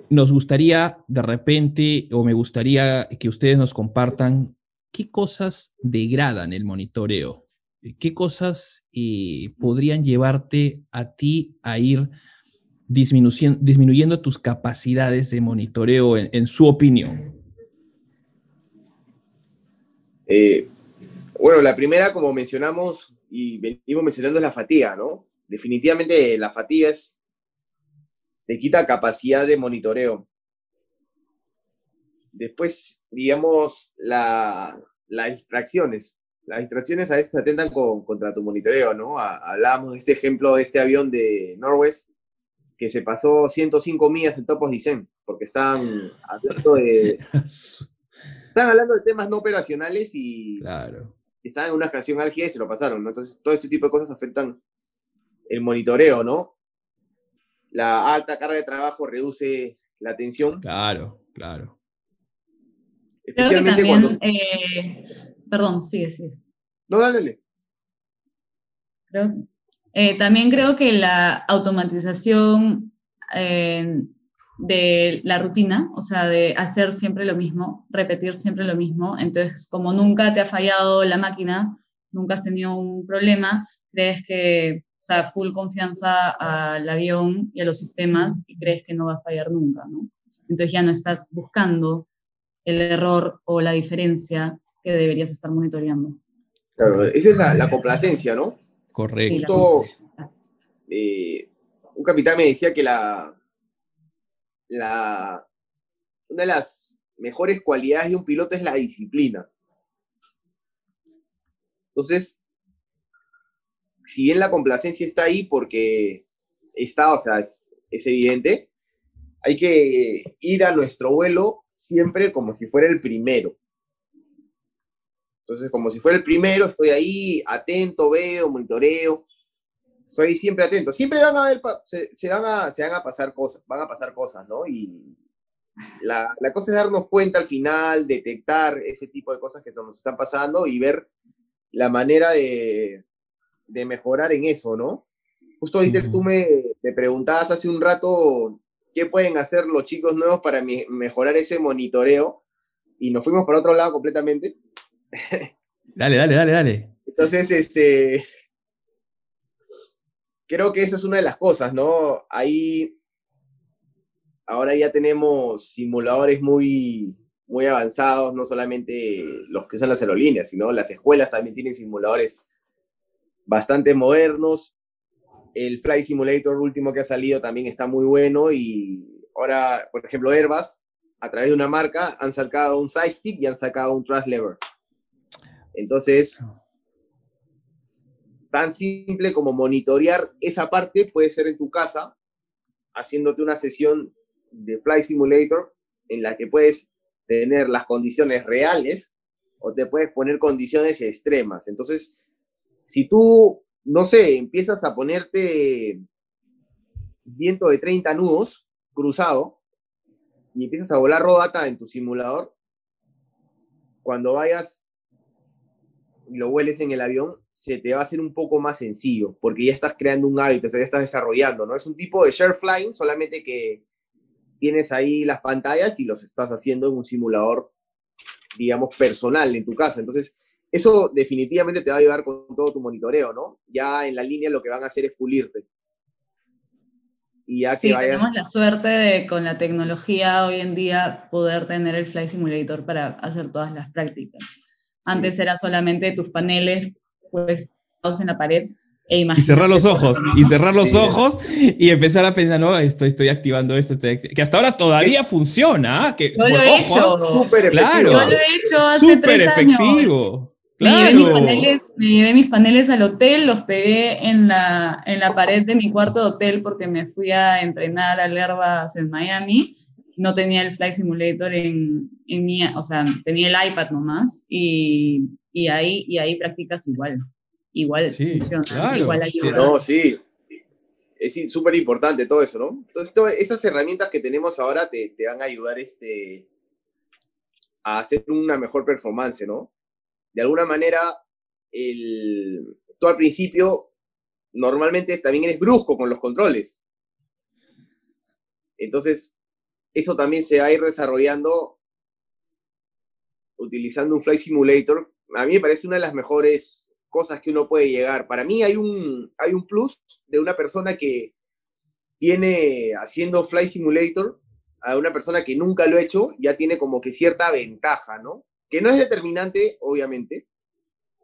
nos gustaría de repente, o me gustaría que ustedes nos compartan qué cosas degradan el monitoreo. ¿qué cosas eh, podrían llevarte a ti a ir disminuyendo, tus capacidades de monitoreo en, su opinión? Eh, bueno, la primera, como mencionamos y venimos mencionando, es la fatiga, ¿no? Definitivamente la fatiga es, te quita capacidad de monitoreo. Después, digamos, las distracciones. Las distracciones a veces atentan contra tu monitoreo, ¿no? hablábamos de este ejemplo de este avión de Norwest que se pasó 105 millas en Topos Dicen, porque están hablando de... <laughs> están hablando de temas no operacionales y claro. estaban en una canción álgida y se lo pasaron, ¿no? Entonces, todo este tipo de cosas afectan el monitoreo, ¿no? La alta carga de trabajo reduce la tensión. Claro, claro. Especialmente cuando... Eh, perdón, sigue, sigue. No, dale. Creo, eh, también creo que la automatización eh, de la rutina, o sea, de hacer siempre lo mismo, repetir siempre lo mismo, entonces como nunca te ha fallado la máquina, nunca has tenido un problema, crees que, o sea, full confianza al avión y a los sistemas y crees que no va a fallar nunca, ¿no? Entonces ya no estás buscando el error o la diferencia que deberías estar monitoreando. Claro, esa es la, la complacencia, ¿no? Correcto. Eh, un capitán me decía que la, la, una de las mejores cualidades de un piloto es la disciplina. Entonces, si bien la complacencia está ahí porque está, o sea, es, evidente, hay que ir a nuestro vuelo siempre como si fuera el primero. Entonces, como si fuera el primero, estoy ahí, atento, veo, monitoreo. Soy siempre atento. Siempre van a ver, se, van a, se van a pasar cosas, van a pasar cosas, ¿no? Y la, la, cosa es darnos cuenta al final, detectar ese tipo de cosas que nos están pasando y ver la manera de, de mejorar en eso, ¿no? Justo ahorita tú me, me, preguntabas hace un rato qué pueden hacer los chicos nuevos para mejorar ese monitoreo y nos fuimos para otro lado completamente. <laughs> Dale, dale, dale, dale. Entonces, este, creo que eso es una de las cosas, ¿no? Ahí, ahora ya tenemos simuladores muy, muy avanzados, no solamente los que usan las aerolíneas, sino las escuelas también tienen simuladores bastante modernos. El Flight Simulator último que ha salido también está muy bueno y ahora, por ejemplo, Airbus, a través de una marca, han sacado un side stick y han sacado un trash lever. Entonces, tan simple como monitorear esa parte puede ser en tu casa, haciéndote una sesión de Flight Simulator en la que puedes tener las condiciones reales o te puedes poner condiciones extremas. Entonces, si tú, no sé, empiezas a ponerte viento de 30 nudos cruzado y empiezas a volar rodata en tu simulador, cuando vayas y lo hueles en el avión, se te va a hacer un poco más sencillo, porque ya estás creando un hábito, ya estás desarrollando, ¿no? Es un tipo de share flying, solamente que tienes ahí las pantallas y los estás haciendo en un simulador, digamos, personal en tu casa. Entonces, eso definitivamente te va a ayudar con todo tu monitoreo, ¿no? Ya en la línea lo que van a hacer es pulirte. Y ya sí, tenemos la suerte de con la tecnología hoy en día poder tener el Flight Simulator para hacer todas las prácticas. Antes era solamente tus paneles pues en la pared e y cerrar los ojos, y cerrar los ojos y empezar a pensar, no, estoy, estoy activando esto, que hasta ahora todavía funciona. Que, yo lo he hecho. Súper claro, yo lo he hecho hace tres efectivo. Claro. Me, llevé mis paneles, me llevé mis paneles al hotel, los pegué en la, en la pared de mi cuarto de hotel porque me fui a entrenar al Airbus en Miami no tenía el Flight Simulator en, en mi, o sea, tenía el iPad nomás y, y ahí, y ahí practicas igual. Igual funciona, igual ayuda. No, sí. Es súper importante todo eso, ¿no? Entonces, todas esas herramientas que tenemos ahora te, te, van a ayudar este, a hacer una mejor performance, ¿no? De alguna manera, tú al principio normalmente también eres brusco con los controles. Entonces, eso también se va a ir desarrollando utilizando un Flight Simulator. A mí me parece una de las mejores cosas que uno puede llegar. Para mí hay un, hay un plus de una persona que viene haciendo Fly Simulator a una persona que nunca lo ha hecho, ya tiene como que cierta ventaja, ¿no? Que no es determinante, obviamente,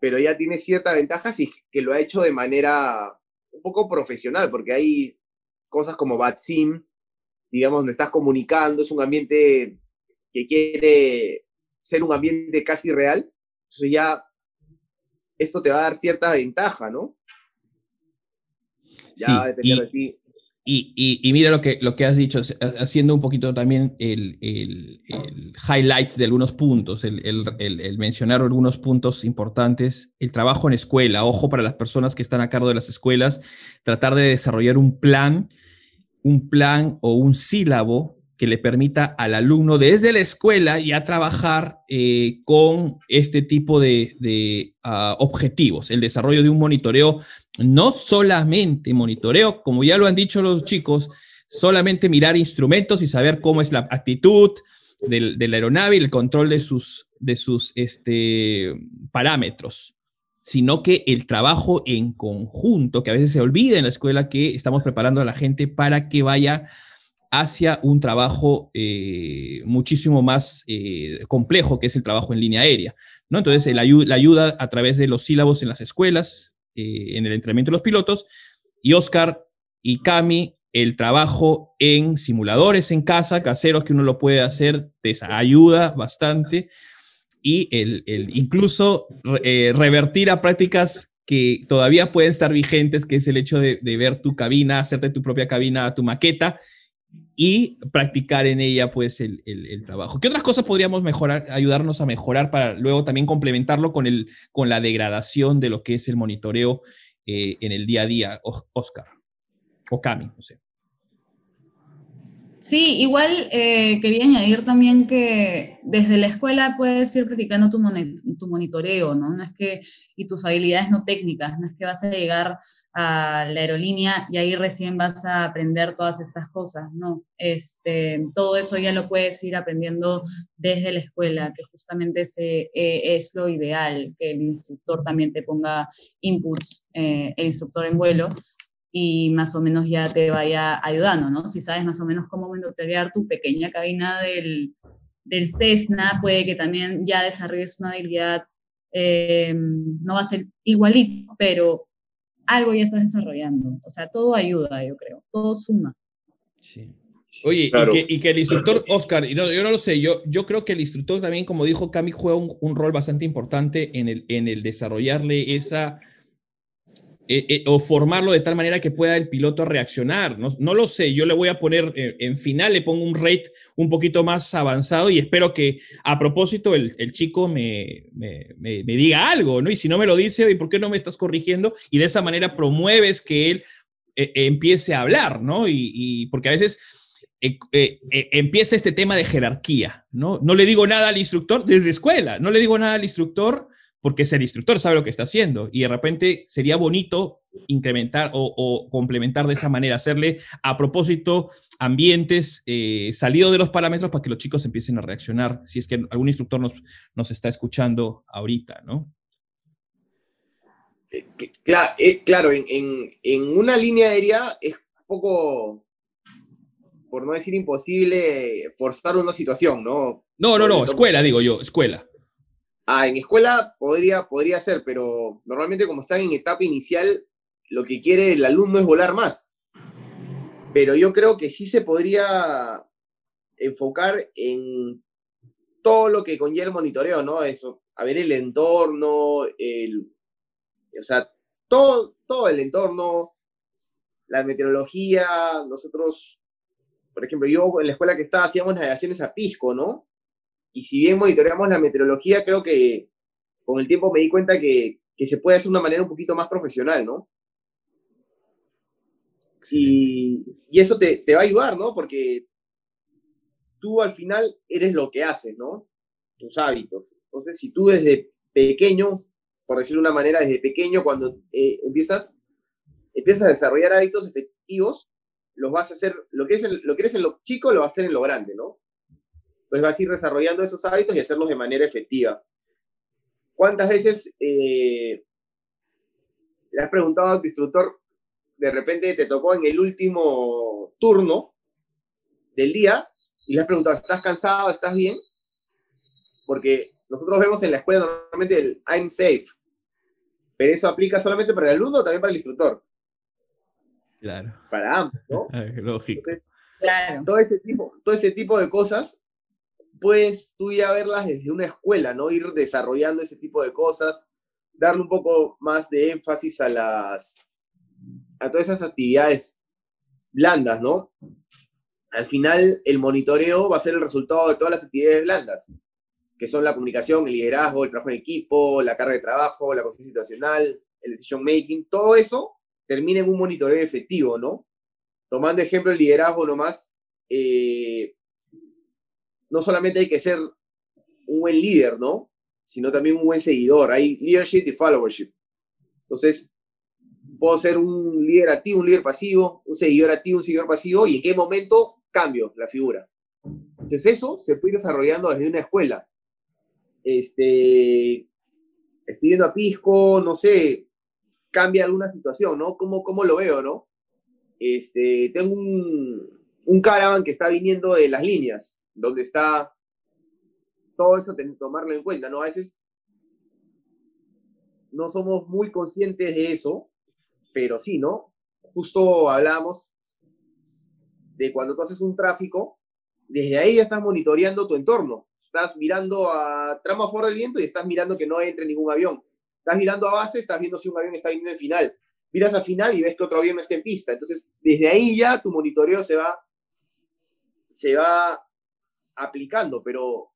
pero ya tiene cierta ventaja si que lo ha hecho de manera un poco profesional, porque hay cosas como BatSim, digamos, donde estás comunicando, es un ambiente que quiere ser un ambiente casi real, entonces ya esto te va a dar cierta ventaja, ¿no? Ya sí, y, de ti. Y, mira lo que, lo que has dicho, haciendo un poquito también el, el, highlights de algunos puntos, el, el, mencionar algunos puntos importantes, el trabajo en escuela, ojo para las personas que están a cargo de las escuelas, tratar de desarrollar un plan, un plan o un sílabo que le permita al alumno desde la escuela ya trabajar eh, con este tipo de, ah, objetivos, el desarrollo de un monitoreo, no solamente monitoreo, como ya lo han dicho los chicos, solamente mirar instrumentos y saber cómo es la actitud de la aeronave y el control de sus, de sus este, parámetros sino que el trabajo en conjunto, que a veces se olvida en la escuela que estamos preparando a la gente para que vaya hacia un trabajo eh, muchísimo más eh, complejo, que es el trabajo en línea aérea. ¿no? Entonces, la ayuda a través de los sílabos en las escuelas, eh, en el entrenamiento de los pilotos, y Oscar y Cami, el trabajo en simuladores en casa, caseros, que uno lo puede hacer, te ayuda bastante, y el, incluso revertir a prácticas que todavía pueden estar vigentes, que es el hecho de, de ver tu cabina, hacerte tu propia cabina, tu maqueta, y practicar en ella pues el, trabajo. ¿Qué otras cosas podríamos mejorar, ayudarnos a mejorar para luego también complementarlo con, el, con la degradación de lo que es el monitoreo eh, en el día a día, Oscar? O Cami, no sé. Sí, igual eh, quería añadir también que desde la escuela puedes ir practicando tu, tu monitoreo, ¿no? No es que, y tus habilidades no técnicas, no es que vas a llegar a la aerolínea y ahí recién vas a aprender todas estas cosas, ¿no? Este, todo eso ya lo puedes ir aprendiendo desde la escuela, que justamente ese, eh, es lo ideal, que el instructor también te ponga inputs, eh, el instructor en vuelo, y más o menos ya te vaya ayudando, ¿no? Si sabes más o menos cómo monitorear tu pequeña cabina del, del Cessna, puede que también ya desarrolles una habilidad, eh, no va a ser igualito, pero algo ya estás desarrollando. O sea, todo ayuda, yo creo, todo suma. Sí. Oye, y, que, el instructor, Oscar, yo no lo sé, yo, yo creo que el instructor también, como dijo Cami, juega un, un rol bastante importante en el, en el desarrollarle esa eh, eh, o formarlo de tal manera que pueda el piloto reaccionar. No, no lo sé, yo le voy a poner eh, en final, le pongo un rate un poquito más avanzado y espero que a propósito el, el chico me, me, me, diga algo, ¿no? Y si no me lo dice, ¿y por qué no me estás corrigiendo? Y de esa manera promueves que él empiece a hablar, ¿no? Y, y porque a veces... empieza este tema de jerarquía, ¿no? No le digo nada al instructor desde escuela, no le digo nada al instructor porque es el instructor, sabe lo que está haciendo y de repente sería bonito incrementar o, complementar de esa manera, hacerle a propósito ambientes eh, salidos de los parámetros para que los chicos empiecen a reaccionar, si es que algún instructor nos, nos está escuchando ahorita, ¿no? Eh, eh, claro, en, una línea aérea es poco, por no decir imposible, forzar una situación, ¿no? No, no, no, escuela, digo yo, escuela. Ah, en escuela podría, podría ser, pero normalmente como están en etapa inicial, lo que quiere el alumno es volar más. Pero yo creo que sí se podría enfocar en todo lo que conlleva el monitoreo, ¿no? Eso, a ver el entorno, el, o sea, todo, todo el entorno, la meteorología, nosotros, por ejemplo, yo en la escuela que estaba hacíamos navegaciones a pisco, ¿no? Y si bien monitoreamos la meteorología, creo que con el tiempo me di cuenta que, se puede hacer de una manera un poquito más profesional, ¿no? Y, eso te, va a ayudar, ¿no? Porque tú al final eres lo que haces, ¿no? Tus hábitos. Entonces, si tú desde pequeño, por decirlo de una manera, desde pequeño, cuando eh, empiezas, empiezas a desarrollar hábitos efectivos, los vas a hacer, lo que, es lo que eres en lo chico, lo vas a hacer en lo grande, ¿no? Entonces vas a ir desarrollando esos hábitos y hacerlos de manera efectiva. ¿Cuántas veces eh, le has preguntado a tu instructor, de repente te tocó en el último turno del día y le has preguntado, ¿estás cansado? ¿Estás bien? Porque nosotros vemos en la escuela normalmente el I'm safe, pero eso aplica solamente para el alumno o también para el instructor. Claro. Para ambos, ¿no? <laughs> Lógico. claro. Todo ese, tipo, todo ese tipo de cosas, puedes tú ya verlas desde una escuela, ¿no? Ir desarrollando ese tipo de cosas, darle un poco más de énfasis a las, a todas esas actividades blandas, ¿no? Al final, el monitoreo va a ser el resultado de todas las actividades blandas, que son la comunicación, el liderazgo, el trabajo en equipo, la carga de trabajo, la conciencia situacional, el decision making, todo eso termina en un monitoreo efectivo, ¿no? Tomando ejemplo el liderazgo nomás, eh, no solamente hay que ser un buen líder, ¿no? Sino también un buen seguidor. Hay leadership y followership. Entonces, puedo ser un líder activo, un líder pasivo, un seguidor activo, un seguidor pasivo, y en qué momento cambio la figura. Entonces, eso se puede ir desarrollando desde una escuela. Este, estoy yendo a Pisco, no sé, cambia alguna situación, ¿no? ¿Cómo, cómo lo veo, no? Este, tengo un, un caravan que está viniendo de las líneas, donde está todo eso, tomarlo en cuenta, ¿no? A veces no somos muy conscientes de eso, pero sí, ¿no? Justo hablamos de cuando tú haces un tráfico, desde ahí ya estás monitoreando tu entorno. Estás mirando a tramo fuera del viento y estás mirando que no entre ningún avión. Estás mirando a base, estás viendo si un avión está viniendo en final. Miras a final y ves que otro avión no está en pista. Entonces, desde ahí ya tu monitoreo se va, se va aplicando, pero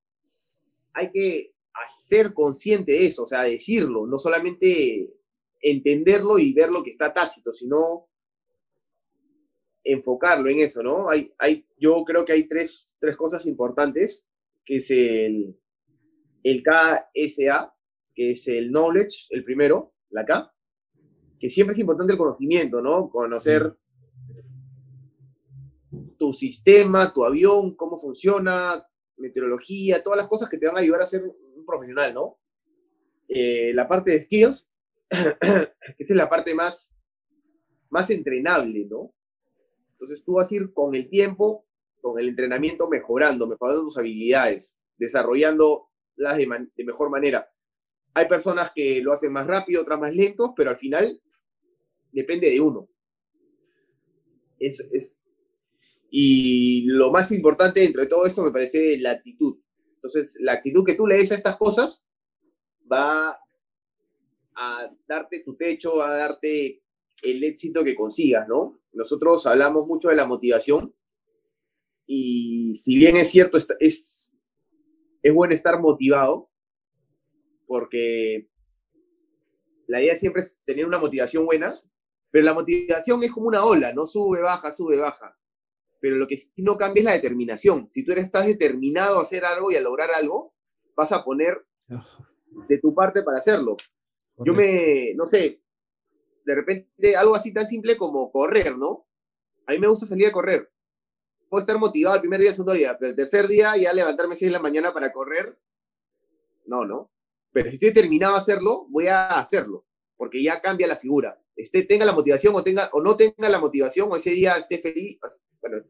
hay que ser consciente de eso, o sea, decirlo, no solamente entenderlo y ver lo que está tácito, sino enfocarlo en eso, ¿no? Hay, hay, yo creo que hay tres, tres cosas importantes, que es el, el KSA, que es el knowledge, el primero, la K, que siempre es importante el conocimiento, ¿no? Conocer tu sistema, tu avión, cómo funciona, meteorología, todas las cosas que te van a ayudar a ser un profesional, ¿no? Eh, la parte de skills, <clears throat> esta es la parte más, más entrenable, ¿no? Entonces tú vas a ir con el tiempo, con el entrenamiento mejorando, mejorando tus habilidades, desarrollando las de, de mejor manera. Hay personas que lo hacen más rápido, otras más lentos, pero al final depende de uno. Es, es, y lo más importante dentro de todo esto me parece la actitud. Entonces, la actitud que tú le des a estas cosas va a darte tu techo, va a darte el éxito que consigas, ¿no? Nosotros hablamos mucho de la motivación y si bien es cierto, es, es, bueno estar motivado, porque la idea siempre es tener una motivación buena, pero la motivación es como una ola, ¿no? Sube, baja, sube, baja. Pero lo que sí no cambia es la determinación. Si tú eres, estás determinado a hacer algo y a lograr algo, vas a poner de tu parte para hacerlo. Yo me, no sé, de repente algo así tan simple como correr, ¿no? A mí me gusta salir a correr. Puedo estar motivado el primer día, el segundo día, pero el tercer día ya levantarme 6 de la mañana para correr, no, no. Pero si estoy determinado a hacerlo, voy a hacerlo, porque ya cambia la figura. Esté, tenga la motivación o, tenga, o no tenga la motivación o ese día esté feliz, bueno,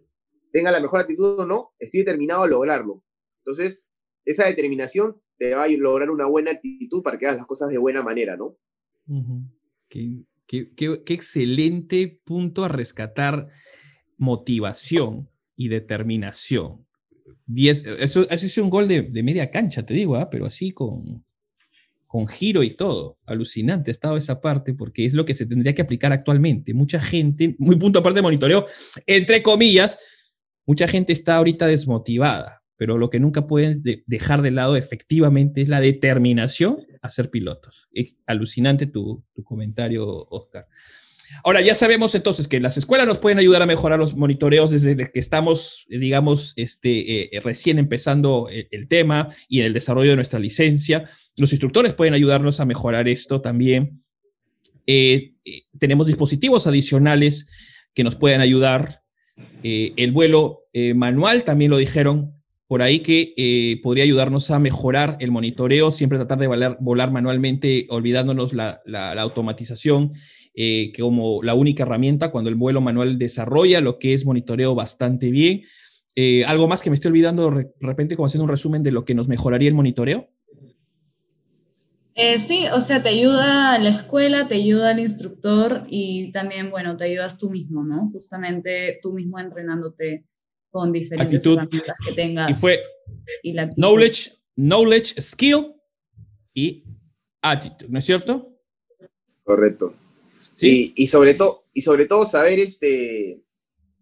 tenga la mejor actitud o no, estoy determinado a lograrlo. Entonces, esa determinación te va a lograr una buena actitud para que hagas las cosas de buena manera, ¿no? qué, qué, excelente punto a rescatar motivación y determinación. Diez, eso, eso es un gol de, de media cancha, te digo, ¿ah? pero así con, con giro y todo. Alucinante ha estado esa parte porque es lo que se tendría que aplicar actualmente. Mucha gente, muy punto aparte de monitoreo, entre comillas, mucha gente está ahorita desmotivada, pero lo que nunca pueden dejar de lado efectivamente es la determinación a ser pilotos. Es alucinante tu, tu comentario, Oscar. Ahora, ya sabemos entonces que las escuelas nos pueden ayudar a mejorar los monitoreos desde que estamos, eh, digamos, este, eh, recién empezando el, tema y en el desarrollo de nuestra licencia. Los instructores pueden ayudarnos a mejorar esto también. Eh, tenemos dispositivos adicionales que nos pueden ayudar. el vuelo manual, también lo dijeron, por ahí que eh, podría ayudarnos a mejorar el monitoreo, siempre tratar de volar, volar manualmente, olvidándonos la, la, automatización eh, como la única herramienta cuando el vuelo manual desarrolla lo que es monitoreo bastante bien. Eh, ¿Algo más que me estoy olvidando de repente como haciendo un resumen de lo que nos mejoraría el monitoreo? Eh, sí, o sea, te ayuda la escuela, te ayuda el instructor y también, bueno, te ayudas tú mismo, ¿no? Justamente tú mismo entrenándote con diferentes herramientas que tengas. Y fue knowledge, knowledge, skill y attitude, ¿no es cierto? Correcto. ¿Sí? Y, sobre todo, y sobre todo saber este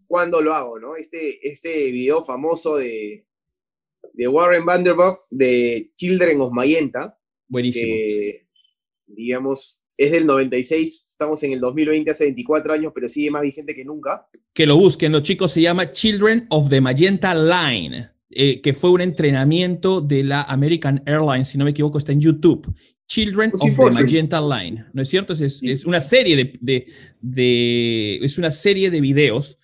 cuándo lo hago, ¿no? Este, este video famoso de, de Warren Vanderbilt de Children of Mayenta. Buenísimo. Que, digamos, es del 96, estamos en el 2020, hace 24 años, pero sigue más vigente que nunca. Que lo busquen, los chicos, se llama Children of the Magenta Line, eh, que fue un entrenamiento de la American Airlines, si no me equivoco, está en YouTube. Children of the Magenta Line, ¿no es cierto? Es, es una serie de, de, es una serie de videos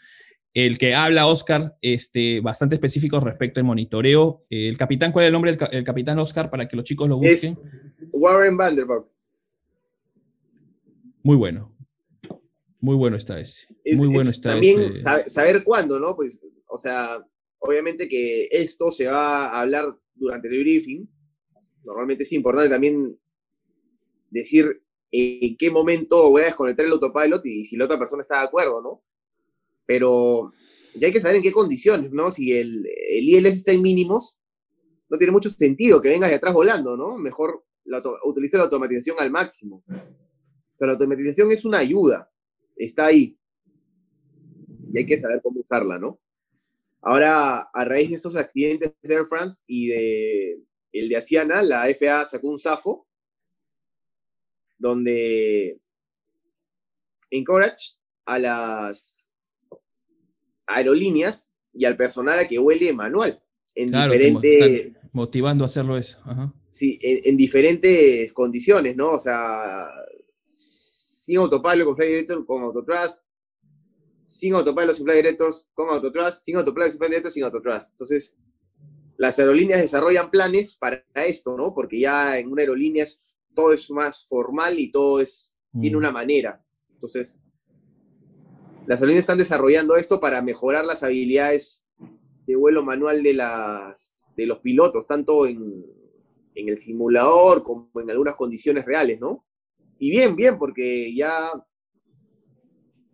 el que habla Oscar, este, bastante específico respecto al monitoreo. El capitán, ¿cuál es el nombre del capitán Oscar para que los chicos lo busquen? Es Warren Vanderbilt. Muy bueno. Muy bueno está ese. Muy bueno está también saber cuándo, ¿no? Pues, o sea, obviamente que esto se va a hablar durante el briefing. Normalmente es importante también decir en qué momento voy a desconectar el autopilot y si la otra persona está de acuerdo, ¿no? Pero ya hay que saber en qué condiciones, ¿no? Si el, el ILS está en mínimos, no tiene mucho sentido que vengas de atrás volando, ¿no? Mejor la, utiliza la automatización al máximo. O sea, la automatización es una ayuda, está ahí. Y hay que saber cómo usarla, ¿no? Ahora, a raíz de estos accidentes de Air France y de el de Asiana, la FAA sacó un SAFO donde encourage a las aerolíneas y al personal a que huele manual. En diferentes. Motivando a hacerlo eso. Sí, en, diferentes condiciones, ¿no? O sea, sin autopilot con Flight Director, con Autotrust, sin autopilot Flight Directors, con Autotrust, sin autopilot Flight Directors, sin Autotrust. Entonces, las aerolíneas desarrollan planes para esto, ¿no? Porque ya en una aerolínea todo es más formal y todo es, tiene mm. una manera. Entonces, las aerolíneas están desarrollando esto para mejorar las habilidades de vuelo manual de, las, de los pilotos, tanto en, el simulador como en algunas condiciones reales, ¿no? Y bien, bien, porque ya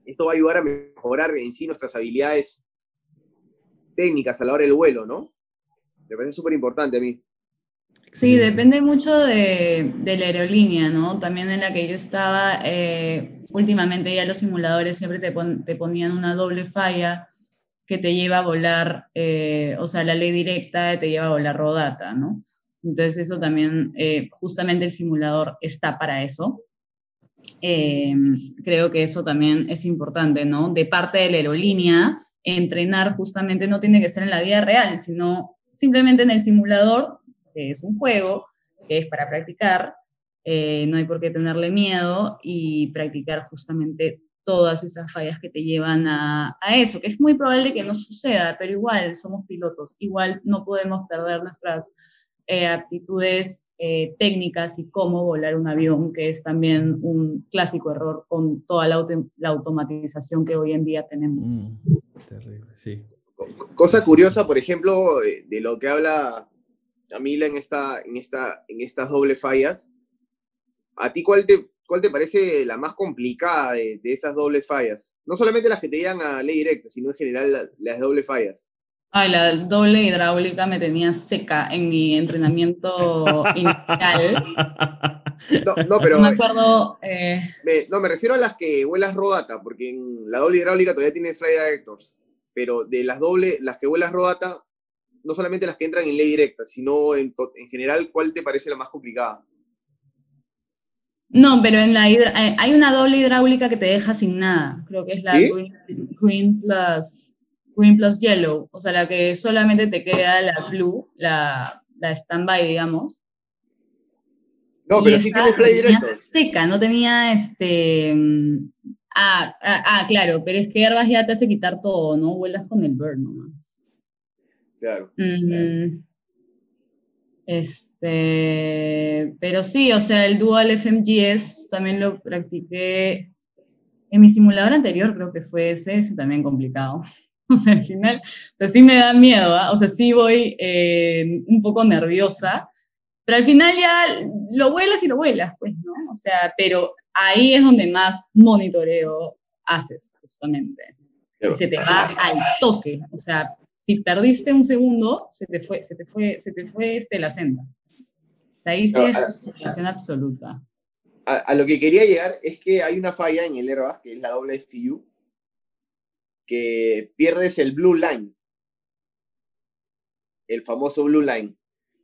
esto va a ayudar a mejorar en sí nuestras habilidades técnicas a la hora del vuelo, ¿no? Me parece súper importante a mí. Sí, depende mucho de, la aerolínea, ¿no? También en la que yo estaba, eh, últimamente ya los simuladores siempre te, te, ponían una doble falla que te lleva a volar, eh, o sea, la ley directa te lleva a volar rodata, ¿no? Entonces eso también, eh, justamente el simulador está para eso. creo que eso también es importante, ¿no? De parte de la aerolínea, entrenar justamente no tiene que ser en la vida real, sino simplemente en el simulador es un juego, que es para practicar, eh, no hay por qué tenerle miedo y practicar justamente todas esas fallas que te llevan a, eso, que es muy probable que no suceda, pero igual somos pilotos, igual no podemos perder nuestras eh, aptitudes eh, técnicas y cómo volar un avión, que es también un clásico error con toda la, automatización que hoy en día tenemos. Mm, terrible, sí. Cosa curiosa, por ejemplo, de lo que habla Camila en, esta, en, esta, en estas dobles fallas. ¿A ti cuál te, cuál te parece la más complicada de, esas dobles fallas? No solamente las que te llegan a ley directa, sino en general las, dobles fallas. Ay, la doble hidráulica me tenía seca en mi entrenamiento <laughs> inicial. No, no, pero. me acuerdo. Eh, no, me refiero a las que vuelas rodata, porque en la doble hidráulica todavía tiene fly directors. Pero de las doble, las que vuelas rodata, no solamente las que entran en ley directa, sino en, general, ¿cuál te parece la más complicada? No, pero en la eh, hay una doble hidráulica que te deja sin nada. Creo que es la green, plus, green plus yellow. O sea, la que solamente te queda la blue, la, la stand-by, digamos. No, pero sí tiene fly directo. Seca, no tenía este. Mm, ah, ah, ah, claro, pero es que Airbus ya te hace quitar todo, ¿no? Vuelas con el burn nomás. Claro. Este, pero sí, o sea, el Dual FMGS también lo practiqué En mi simulador anterior creo que fue ese, ese también complicado. <laughs> O sea, al final, o sí me da miedo, ¿ah? o sea, sí voy eh, un poco nerviosa, pero al final ya lo vuelas y lo vuelas, pues, ¿no? O sea, pero ahí es donde más monitoreo haces, justamente. Y se te va al toque, o sea, si perdiste un segundo, se te fue, se te fue, se te fue este, la senda. O sea, ahí sí es situación absoluta. A, lo que quería llegar es que hay una falla en el Airbag, que es la doble FTU, que pierdes el blue line, el famoso blue line.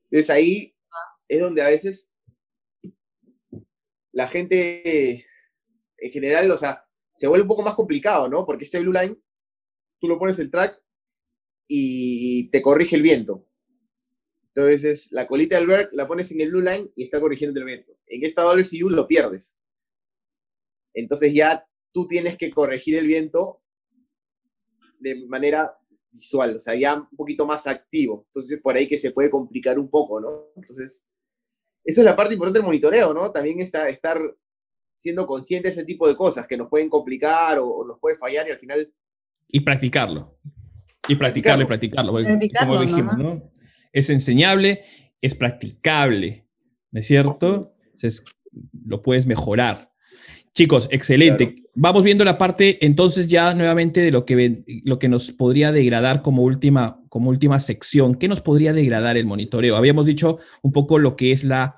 Entonces ahí es donde a veces la gente en general, o sea, se vuelve un poco más complicado, ¿no? Porque este blue line, tú lo pones el track y te corrige el viento. Entonces, la colita del Berg la pones en el blue line y está corrigiendo el viento. En esta WCU lo pierdes. Entonces ya tú tienes que corregir el viento de manera visual, o sea, ya un poquito más activo. Entonces, por ahí que se puede complicar un poco, ¿no? Entonces, esa es la parte importante del monitoreo, ¿no? También está, estar siendo consciente de ese tipo de cosas que nos pueden complicar o, nos puede fallar y al final... Y practicarlo. Y practicarlo, y practicarlo. como dijimos, ¿no? Es enseñable, es practicable, ¿no es cierto? lo puedes mejorar. Chicos, excelente. Vamos viendo la parte entonces ya nuevamente de lo que, lo que nos podría degradar como última, como última sección. ¿Qué nos podría degradar el monitoreo? Habíamos dicho un poco lo que es la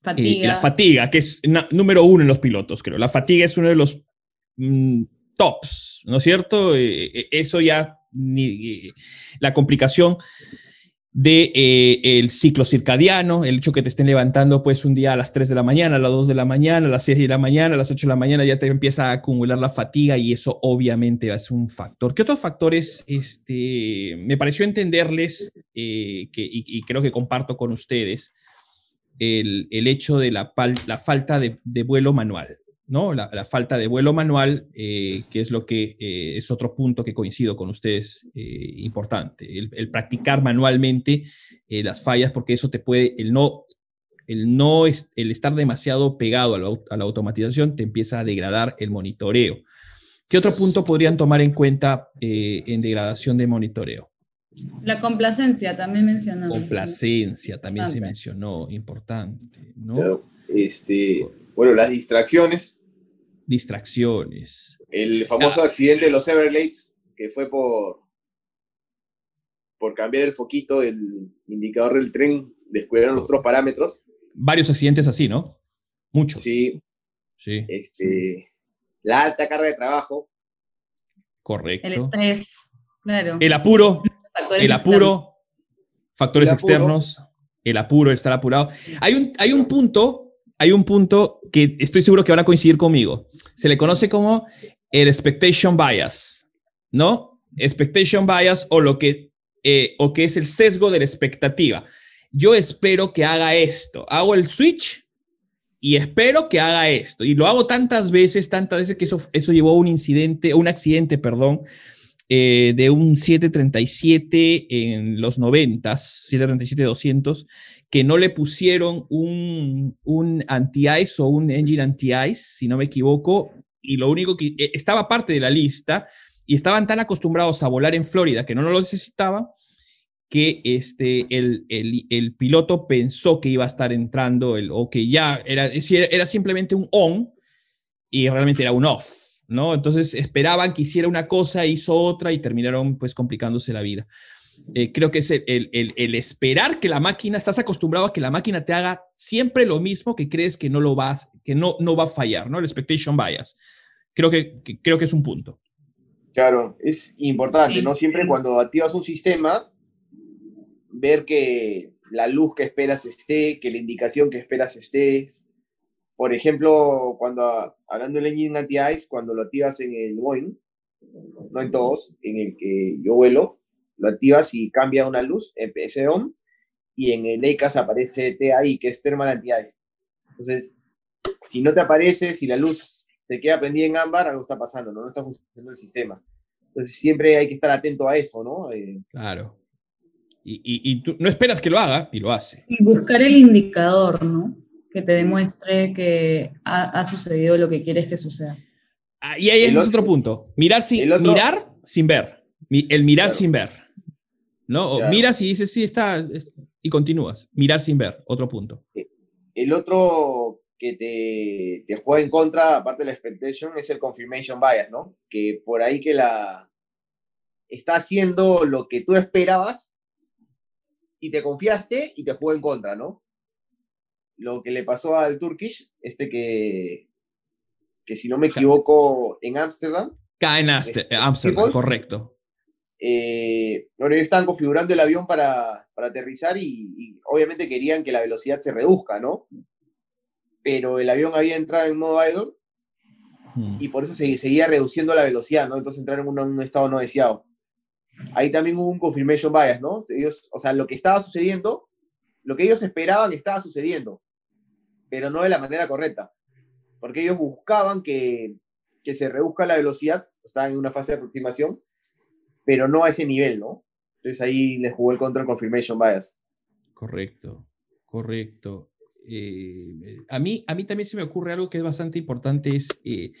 fatiga, eh, la fatiga que es número uno en los pilotos, creo. La fatiga es uno de los mm, tops, ¿no es cierto? Eh, eh, eso ya, ni, la complicación de eh, el ciclo circadiano, el hecho que te estén levantando pues un día a las 3 de la mañana, a las 2 de la mañana, a las 6 de la mañana, a las 8 de la mañana ya te empieza a acumular la fatiga y eso obviamente es un factor. ¿Qué otros factores este, me pareció entenderles eh, que, y, creo que comparto con ustedes el, el hecho de la, la falta de vuelo manual? ¿No? La, falta de vuelo manual, eh, que es lo que eh, es otro punto que coincido con ustedes eh, importante, el, practicar manualmente las fallas, porque eso te puede, el no, el no, el estar demasiado pegado a la, a la automatización te empieza a degradar el monitoreo. ¿Qué otro punto podrían tomar en cuenta en degradación de monitoreo? La complacencia también mencionó. Complacencia también se mencionó, importante, ¿no? Este, bueno, las distracciones. Distracciones. El famoso accidente de los Everglades, que fue por, por cambiar el foquito, el indicador del tren, descuidaron los otros parámetros. Varios accidentes así, ¿no? Muchos. Sí. Sí. Este, la alta carga de trabajo. Correcto. El estrés, claro. El apuro. el apuro. Factores externos. El apuro, el estar apurado. Hay un, hay un punto hay un punto que estoy seguro que van a coincidir conmigo. Se le conoce como el expectation bias, ¿no? Expectation bias o lo que, eh, o que es el sesgo de la expectativa. Yo espero que haga esto. Hago el switch y espero que haga esto. Y lo hago tantas veces, tantas veces que eso, eso llevó a un incidente, un accidente, perdón, eh, de un 737 en los 90, 737-200, que no le pusieron un, un anti-ice o un engine anti-ice, si no me equivoco, y lo único que eh, estaba parte de la lista y estaban tan acostumbrados a volar en Florida que no lo necesitaban, que este, el, el, el, piloto pensó que iba a estar entrando el, o que ya era, era simplemente un on y realmente era un off. ¿no? Entonces esperaban que hiciera una cosa, hizo otra y terminaron pues complicándose la vida. Eh, creo que es el, el, esperar que la máquina, estás acostumbrado a que la máquina te haga siempre lo mismo que crees que no lo vas, que no, no va a fallar, ¿no? El expectation bias. Creo que, creo que es un punto. Claro, es importante, ¿no? Siempre cuando activas un sistema, ver que la luz que esperas esté, que la indicación que esperas esté, por ejemplo, cuando hablando del engine anti-ice, cuando lo activas en el Boeing, no en todos, en el que yo vuelo, lo activas y cambia una luz, ese on, y en el EICAS aparece TAI, que es Thermal Anti-Ice. Entonces, si no te aparece, si la luz te queda prendida en ámbar, algo está pasando, ¿no? No está funcionando el sistema. Entonces, siempre hay que estar atento a eso, ¿no? Eh, claro. Y, y, y, tú no esperas que lo haga y lo hace. Y buscar el indicador, ¿no? que te demuestre que ha, sucedido lo que quieres que suceda. Ah, y ahí es otro, punto. Mirar sin, mirar sin ver. El mirar sin ver. ¿No? O miras y dices, sí, está, y continúas. Mirar sin ver, otro punto. E, el otro que te, te juega en contra, aparte de la expectation, es el confirmation bias, ¿no? Que por ahí que la está haciendo lo que tú esperabas y te confiaste y te juega en contra, ¿no? Lo que le pasó al Turkish, este que, que si no me equivoco, en Ámsterdam. Cae en Ámsterdam, correcto. Eh, bueno, ellos estaban configurando el avión para, para aterrizar y, obviamente querían que la velocidad se reduzca, ¿no? Pero el avión había entrado en modo idle hmm. y por eso se, seguía reduciendo la velocidad, ¿no? Entonces entraron en un, estado no deseado. Ahí también hubo un confirmation bias, ¿no? Ellos, o sea, lo que estaba sucediendo, lo que ellos esperaban estaba sucediendo, pero no de la manera correcta porque ellos buscaban que, se reduzca la velocidad, estaban en una fase de aproximación, pero no a ese nivel, ¿no? Entonces ahí les jugó el control confirmation bias. Correcto, correcto. Eh, a, mí, a mí también se me ocurre algo que es bastante importante, es eh,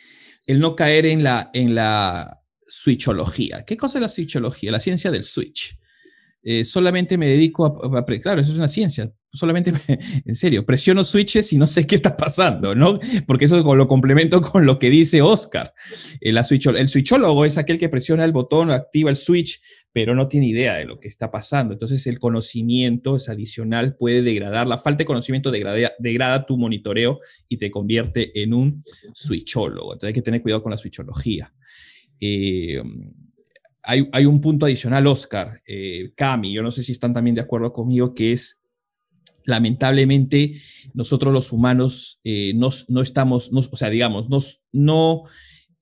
el no caer en la, en la switchología. ¿Qué cosa es la switchología? La ciencia del switch. Eh, solamente me dedico a, Claro, eso es una ciencia. Solamente, <laughs> en serio, presiono switches y no sé qué está pasando, ¿no? Porque eso lo complemento con lo que dice Oscar. El, eh, el switchólogo es aquel que presiona el botón activa el switch, pero no tiene idea de lo que está pasando. Entonces, el conocimiento es adicional, puede degradar. La falta de conocimiento degrada, degrada tu monitoreo y te convierte en un switchólogo. Entonces, hay que tener cuidado con la switchología. Eh, hay, un punto adicional, Oscar, eh, Cami, yo no sé si están también de acuerdo conmigo, que es, lamentablemente, nosotros los humanos eh, no, estamos, o sea, digamos, no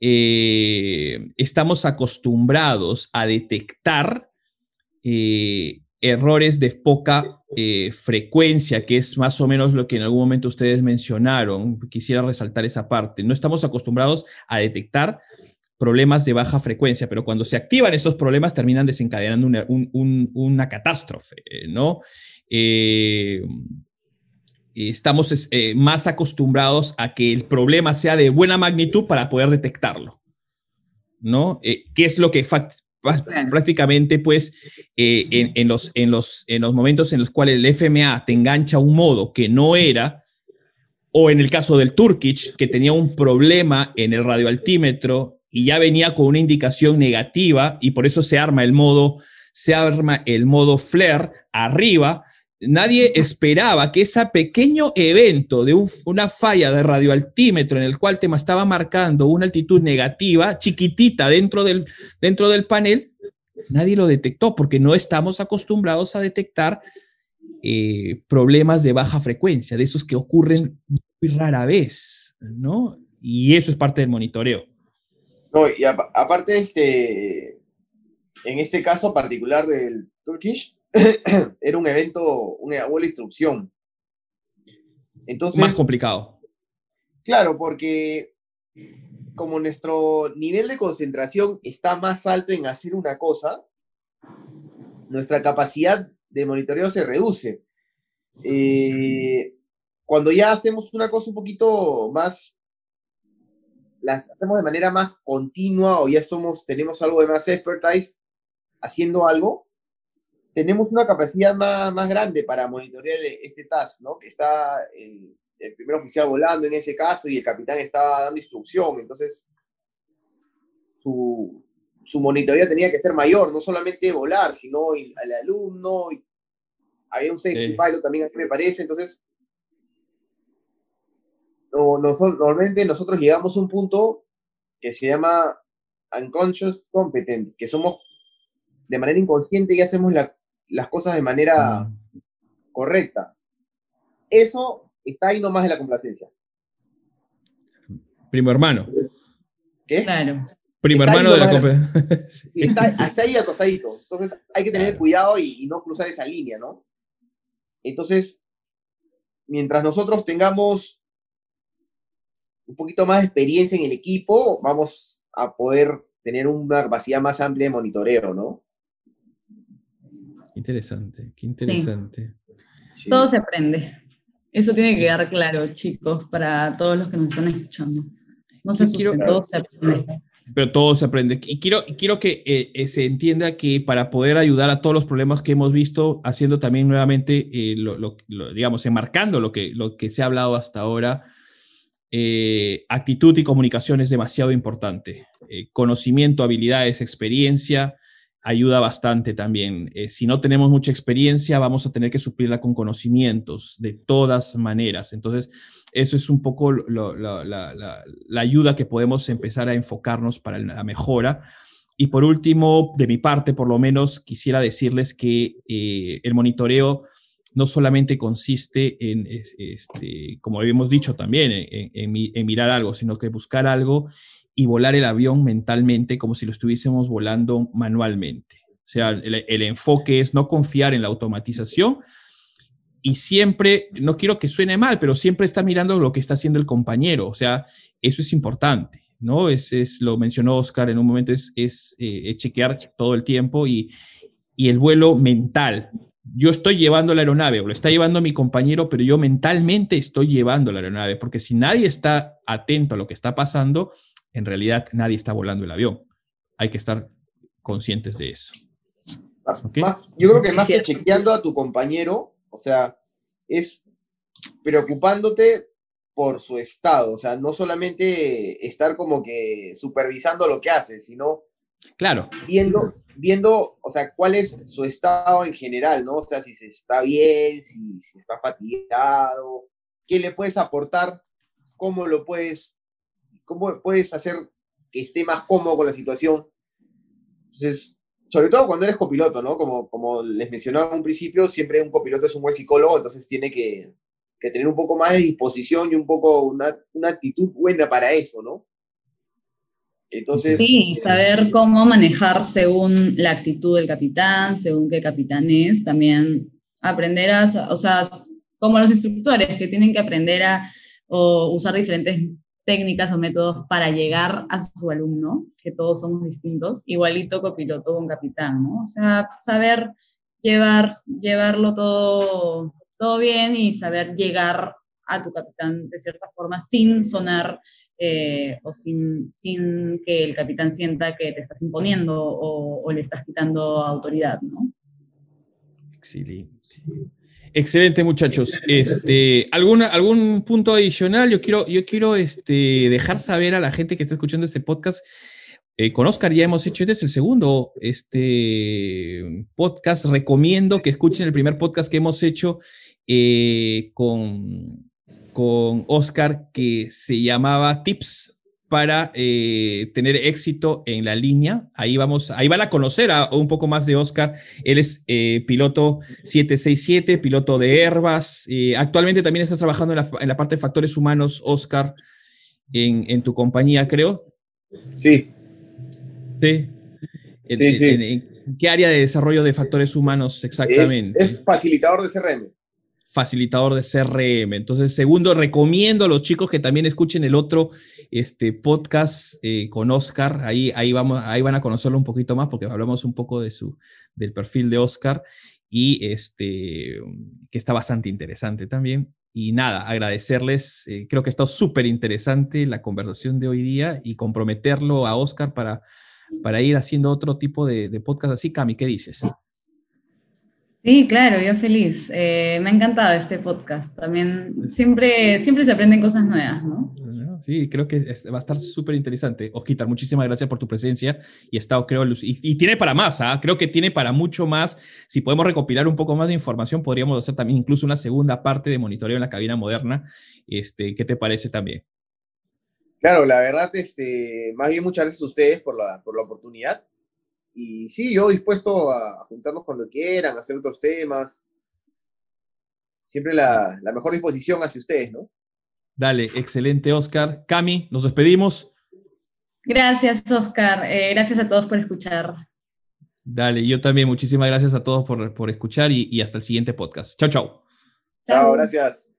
eh, estamos acostumbrados a detectar errores de poca frecuencia, que es más o menos lo que en algún momento ustedes mencionaron. Quisiera resaltar esa parte. No estamos acostumbrados a detectar problemas de baja frecuencia, pero cuando se activan esos problemas terminan desencadenando una, catástrofe, ¿no? Eh, estamos eh, más acostumbrados a que el problema sea de buena magnitud para poder detectarlo, ¿no? Eh, ¿Qué es lo que prácticamente, pues, en, los, en, los, en los momentos en los cuales el FMA te engancha un modo que no era, o en el caso del Turkish, que tenía un problema en el radioaltímetro y ya venía con una indicación negativa y por eso se arma el modo, se arma el modo flare arriba. Nadie esperaba que ese pequeño evento de una falla de radioaltímetro en el cual te estaba marcando una altitud negativa, chiquitita dentro del, dentro del panel, nadie lo detectó porque no estamos acostumbrados a detectar eh, problemas de baja frecuencia, de esos que ocurren muy rara vez, ¿no? Y eso es parte del monitoreo. No, y aparte, este, en este caso particular del Turkish, <coughs> era un evento, una buena instrucción. Entonces, Más complicado. Claro, porque como nuestro nivel de concentración está más alto en hacer una cosa, nuestra capacidad de monitoreo se reduce. Eh, cuando ya hacemos una cosa un poquito más las hacemos de manera más continua o ya somos, tenemos algo de más expertise haciendo algo, tenemos una capacidad más, más grande para monitorear este task, ¿no? Que está el, el, primer oficial volando en ese caso y el capitán está dando instrucción, entonces su, su monitoreo tenía que ser mayor, no solamente volar, sino al alumno, había un safety pilot también, me parece, entonces no, normalmente nosotros llegamos a un punto que se llama unconscious competent, que somos de manera inconsciente y hacemos las cosas de manera correcta. Eso está ahí nomás de la complacencia. Primo hermano. ¿Qué? Claro. Primo hermano de la competencia. está, ahí acostadito. Entonces hay que tener cuidado y, y no cruzar esa línea, ¿no? Entonces, mientras nosotros tengamos un poquito más de experiencia en el equipo, vamos a poder tener una capacidad más amplia de monitoreo, ¿no? Interesante, qué interesante. Todo se aprende. Eso tiene que quedar claro, chicos, para todos los que nos están escuchando. No se asusten, todo se aprende. Pero todo se aprende. Y quiero, quiero que eh, eh, se entienda que para poder ayudar a todos los problemas que hemos visto, haciendo también nuevamente, eh, lo, digamos, enmarcando lo que, lo que se ha hablado hasta ahora, actitud y comunicación es demasiado importante. conocimiento, habilidades, experiencia, ayuda bastante también. si no tenemos mucha experiencia, vamos a tener que suplirla con conocimientos de todas maneras. Entonces, eso es un poco la, ayuda que podemos empezar a enfocarnos para la mejora. Y por último, de mi parte, por lo menos, quisiera decirles que eh, el monitoreo no solamente consiste en, este, como habíamos dicho también, en, mirar algo, sino que buscar algo y volar el avión mentalmente como si lo estuviésemos volando manualmente. O sea, el enfoque es no confiar en la automatización, y siempre, no quiero que suene mal, pero siempre está mirando lo que está haciendo el compañero. O sea, eso es importante, ¿no? Es, es lo mencionó Oscar en un momento, es, es eh, chequear todo el tiempo y, y el vuelo mental. Yo estoy llevando la aeronave, o lo está llevando mi compañero, pero yo mentalmente estoy llevando la aeronave, porque si nadie está atento a lo que está pasando, en realidad nadie está volando el avión. Hay que estar conscientes de eso. yo creo que más que chequeando a tu compañero, o sea, es preocupándote por su estado, o sea, no solamente estar como que supervisando lo que hace, sino claro. viendo, viendo, o sea, cuál es su estado en general, ¿no? O sea, si se está bien, si, si está fatigado, qué le puedes aportar, cómo lo puedes, cómo puedes hacer que esté más cómodo con la situación. Entonces, sobre todo cuando eres copiloto, ¿no? Como, como les mencionaba en un principio, siempre un copiloto es un buen psicólogo, entonces tiene que, que tener un poco más de disposición y un poco una, una actitud buena para eso, ¿no? Entonces, sí, saber cómo manejar según la actitud del capitán, según qué capitán es, también aprender a, o sea, como los instructores que tienen que aprender a o usar diferentes técnicas o métodos para llegar a su alumno, que todos somos distintos, igualito copiloto con capitán, ¿no? O sea, saber llevar, llevarlo todo, todo bien y saber llegar a tu capitán de cierta forma sin sonar eh, o sin, sin que el capitán sienta que te estás imponiendo o, o le estás quitando autoridad, ¿no? Excelente. Excelente, muchachos. Este, ¿alguna, ¿Algún punto adicional? Yo quiero, yo quiero este, dejar saber a la gente que está escuchando este podcast. Eh, con Oscar ya hemos hecho, este es el segundo este, podcast. Recomiendo que escuchen el primer podcast que hemos hecho eh, con, con Oscar que se llamaba Tips para eh, tener éxito en la línea. Ahí vamos, ahí van a conocer a, un poco más de Oscar. Él es eh, piloto 767, piloto de Airbus. Eh, actualmente también estás trabajando en la, parte de factores humanos, Oscar, en, tu compañía, creo. Sí. Sí. En, qué área de desarrollo de factores humanos exactamente? es facilitador de CRM facilitador de CRM. Entonces, segundo, recomiendo a los chicos que también escuchen el otro este, podcast eh, con Oscar. Ahí, ahí, vamos, ahí van a conocerlo un poquito más porque hablamos un poco de su, del perfil de Oscar y este, que está bastante interesante también. Y nada, agradecerles. Eh, creo que está súper interesante la conversación de hoy día y comprometerlo a Oscar para, para ir haciendo otro tipo de, de podcast así. Cami, ¿qué dices? Sí, claro, yo feliz. Eh, me ha encantado este podcast. También siempre, siempre se aprenden cosas nuevas, ¿no? Sí, creo que va a estar súper interesante. Osquitar, muchísimas gracias por tu presencia y estado, creo, y, y tiene para más, ¿ah? creo que tiene para mucho más. Si podemos recopilar un poco más de información, podríamos hacer también incluso una segunda parte de monitoreo en la cabina moderna. Este, ¿Qué te parece también? Claro, la verdad, este, más bien muchas gracias a ustedes por la, por la oportunidad. Y sí, yo dispuesto a, juntarnos cuando quieran, a hacer otros temas. Siempre la, mejor disposición hacia ustedes, ¿no? Dale, excelente, Oscar. Cami, nos despedimos. Gracias, Oscar. Eh, gracias a todos por escuchar. Dale, yo también. Muchísimas gracias a todos por, por escuchar y, y hasta el siguiente podcast. Chao, chao. Chao, gracias.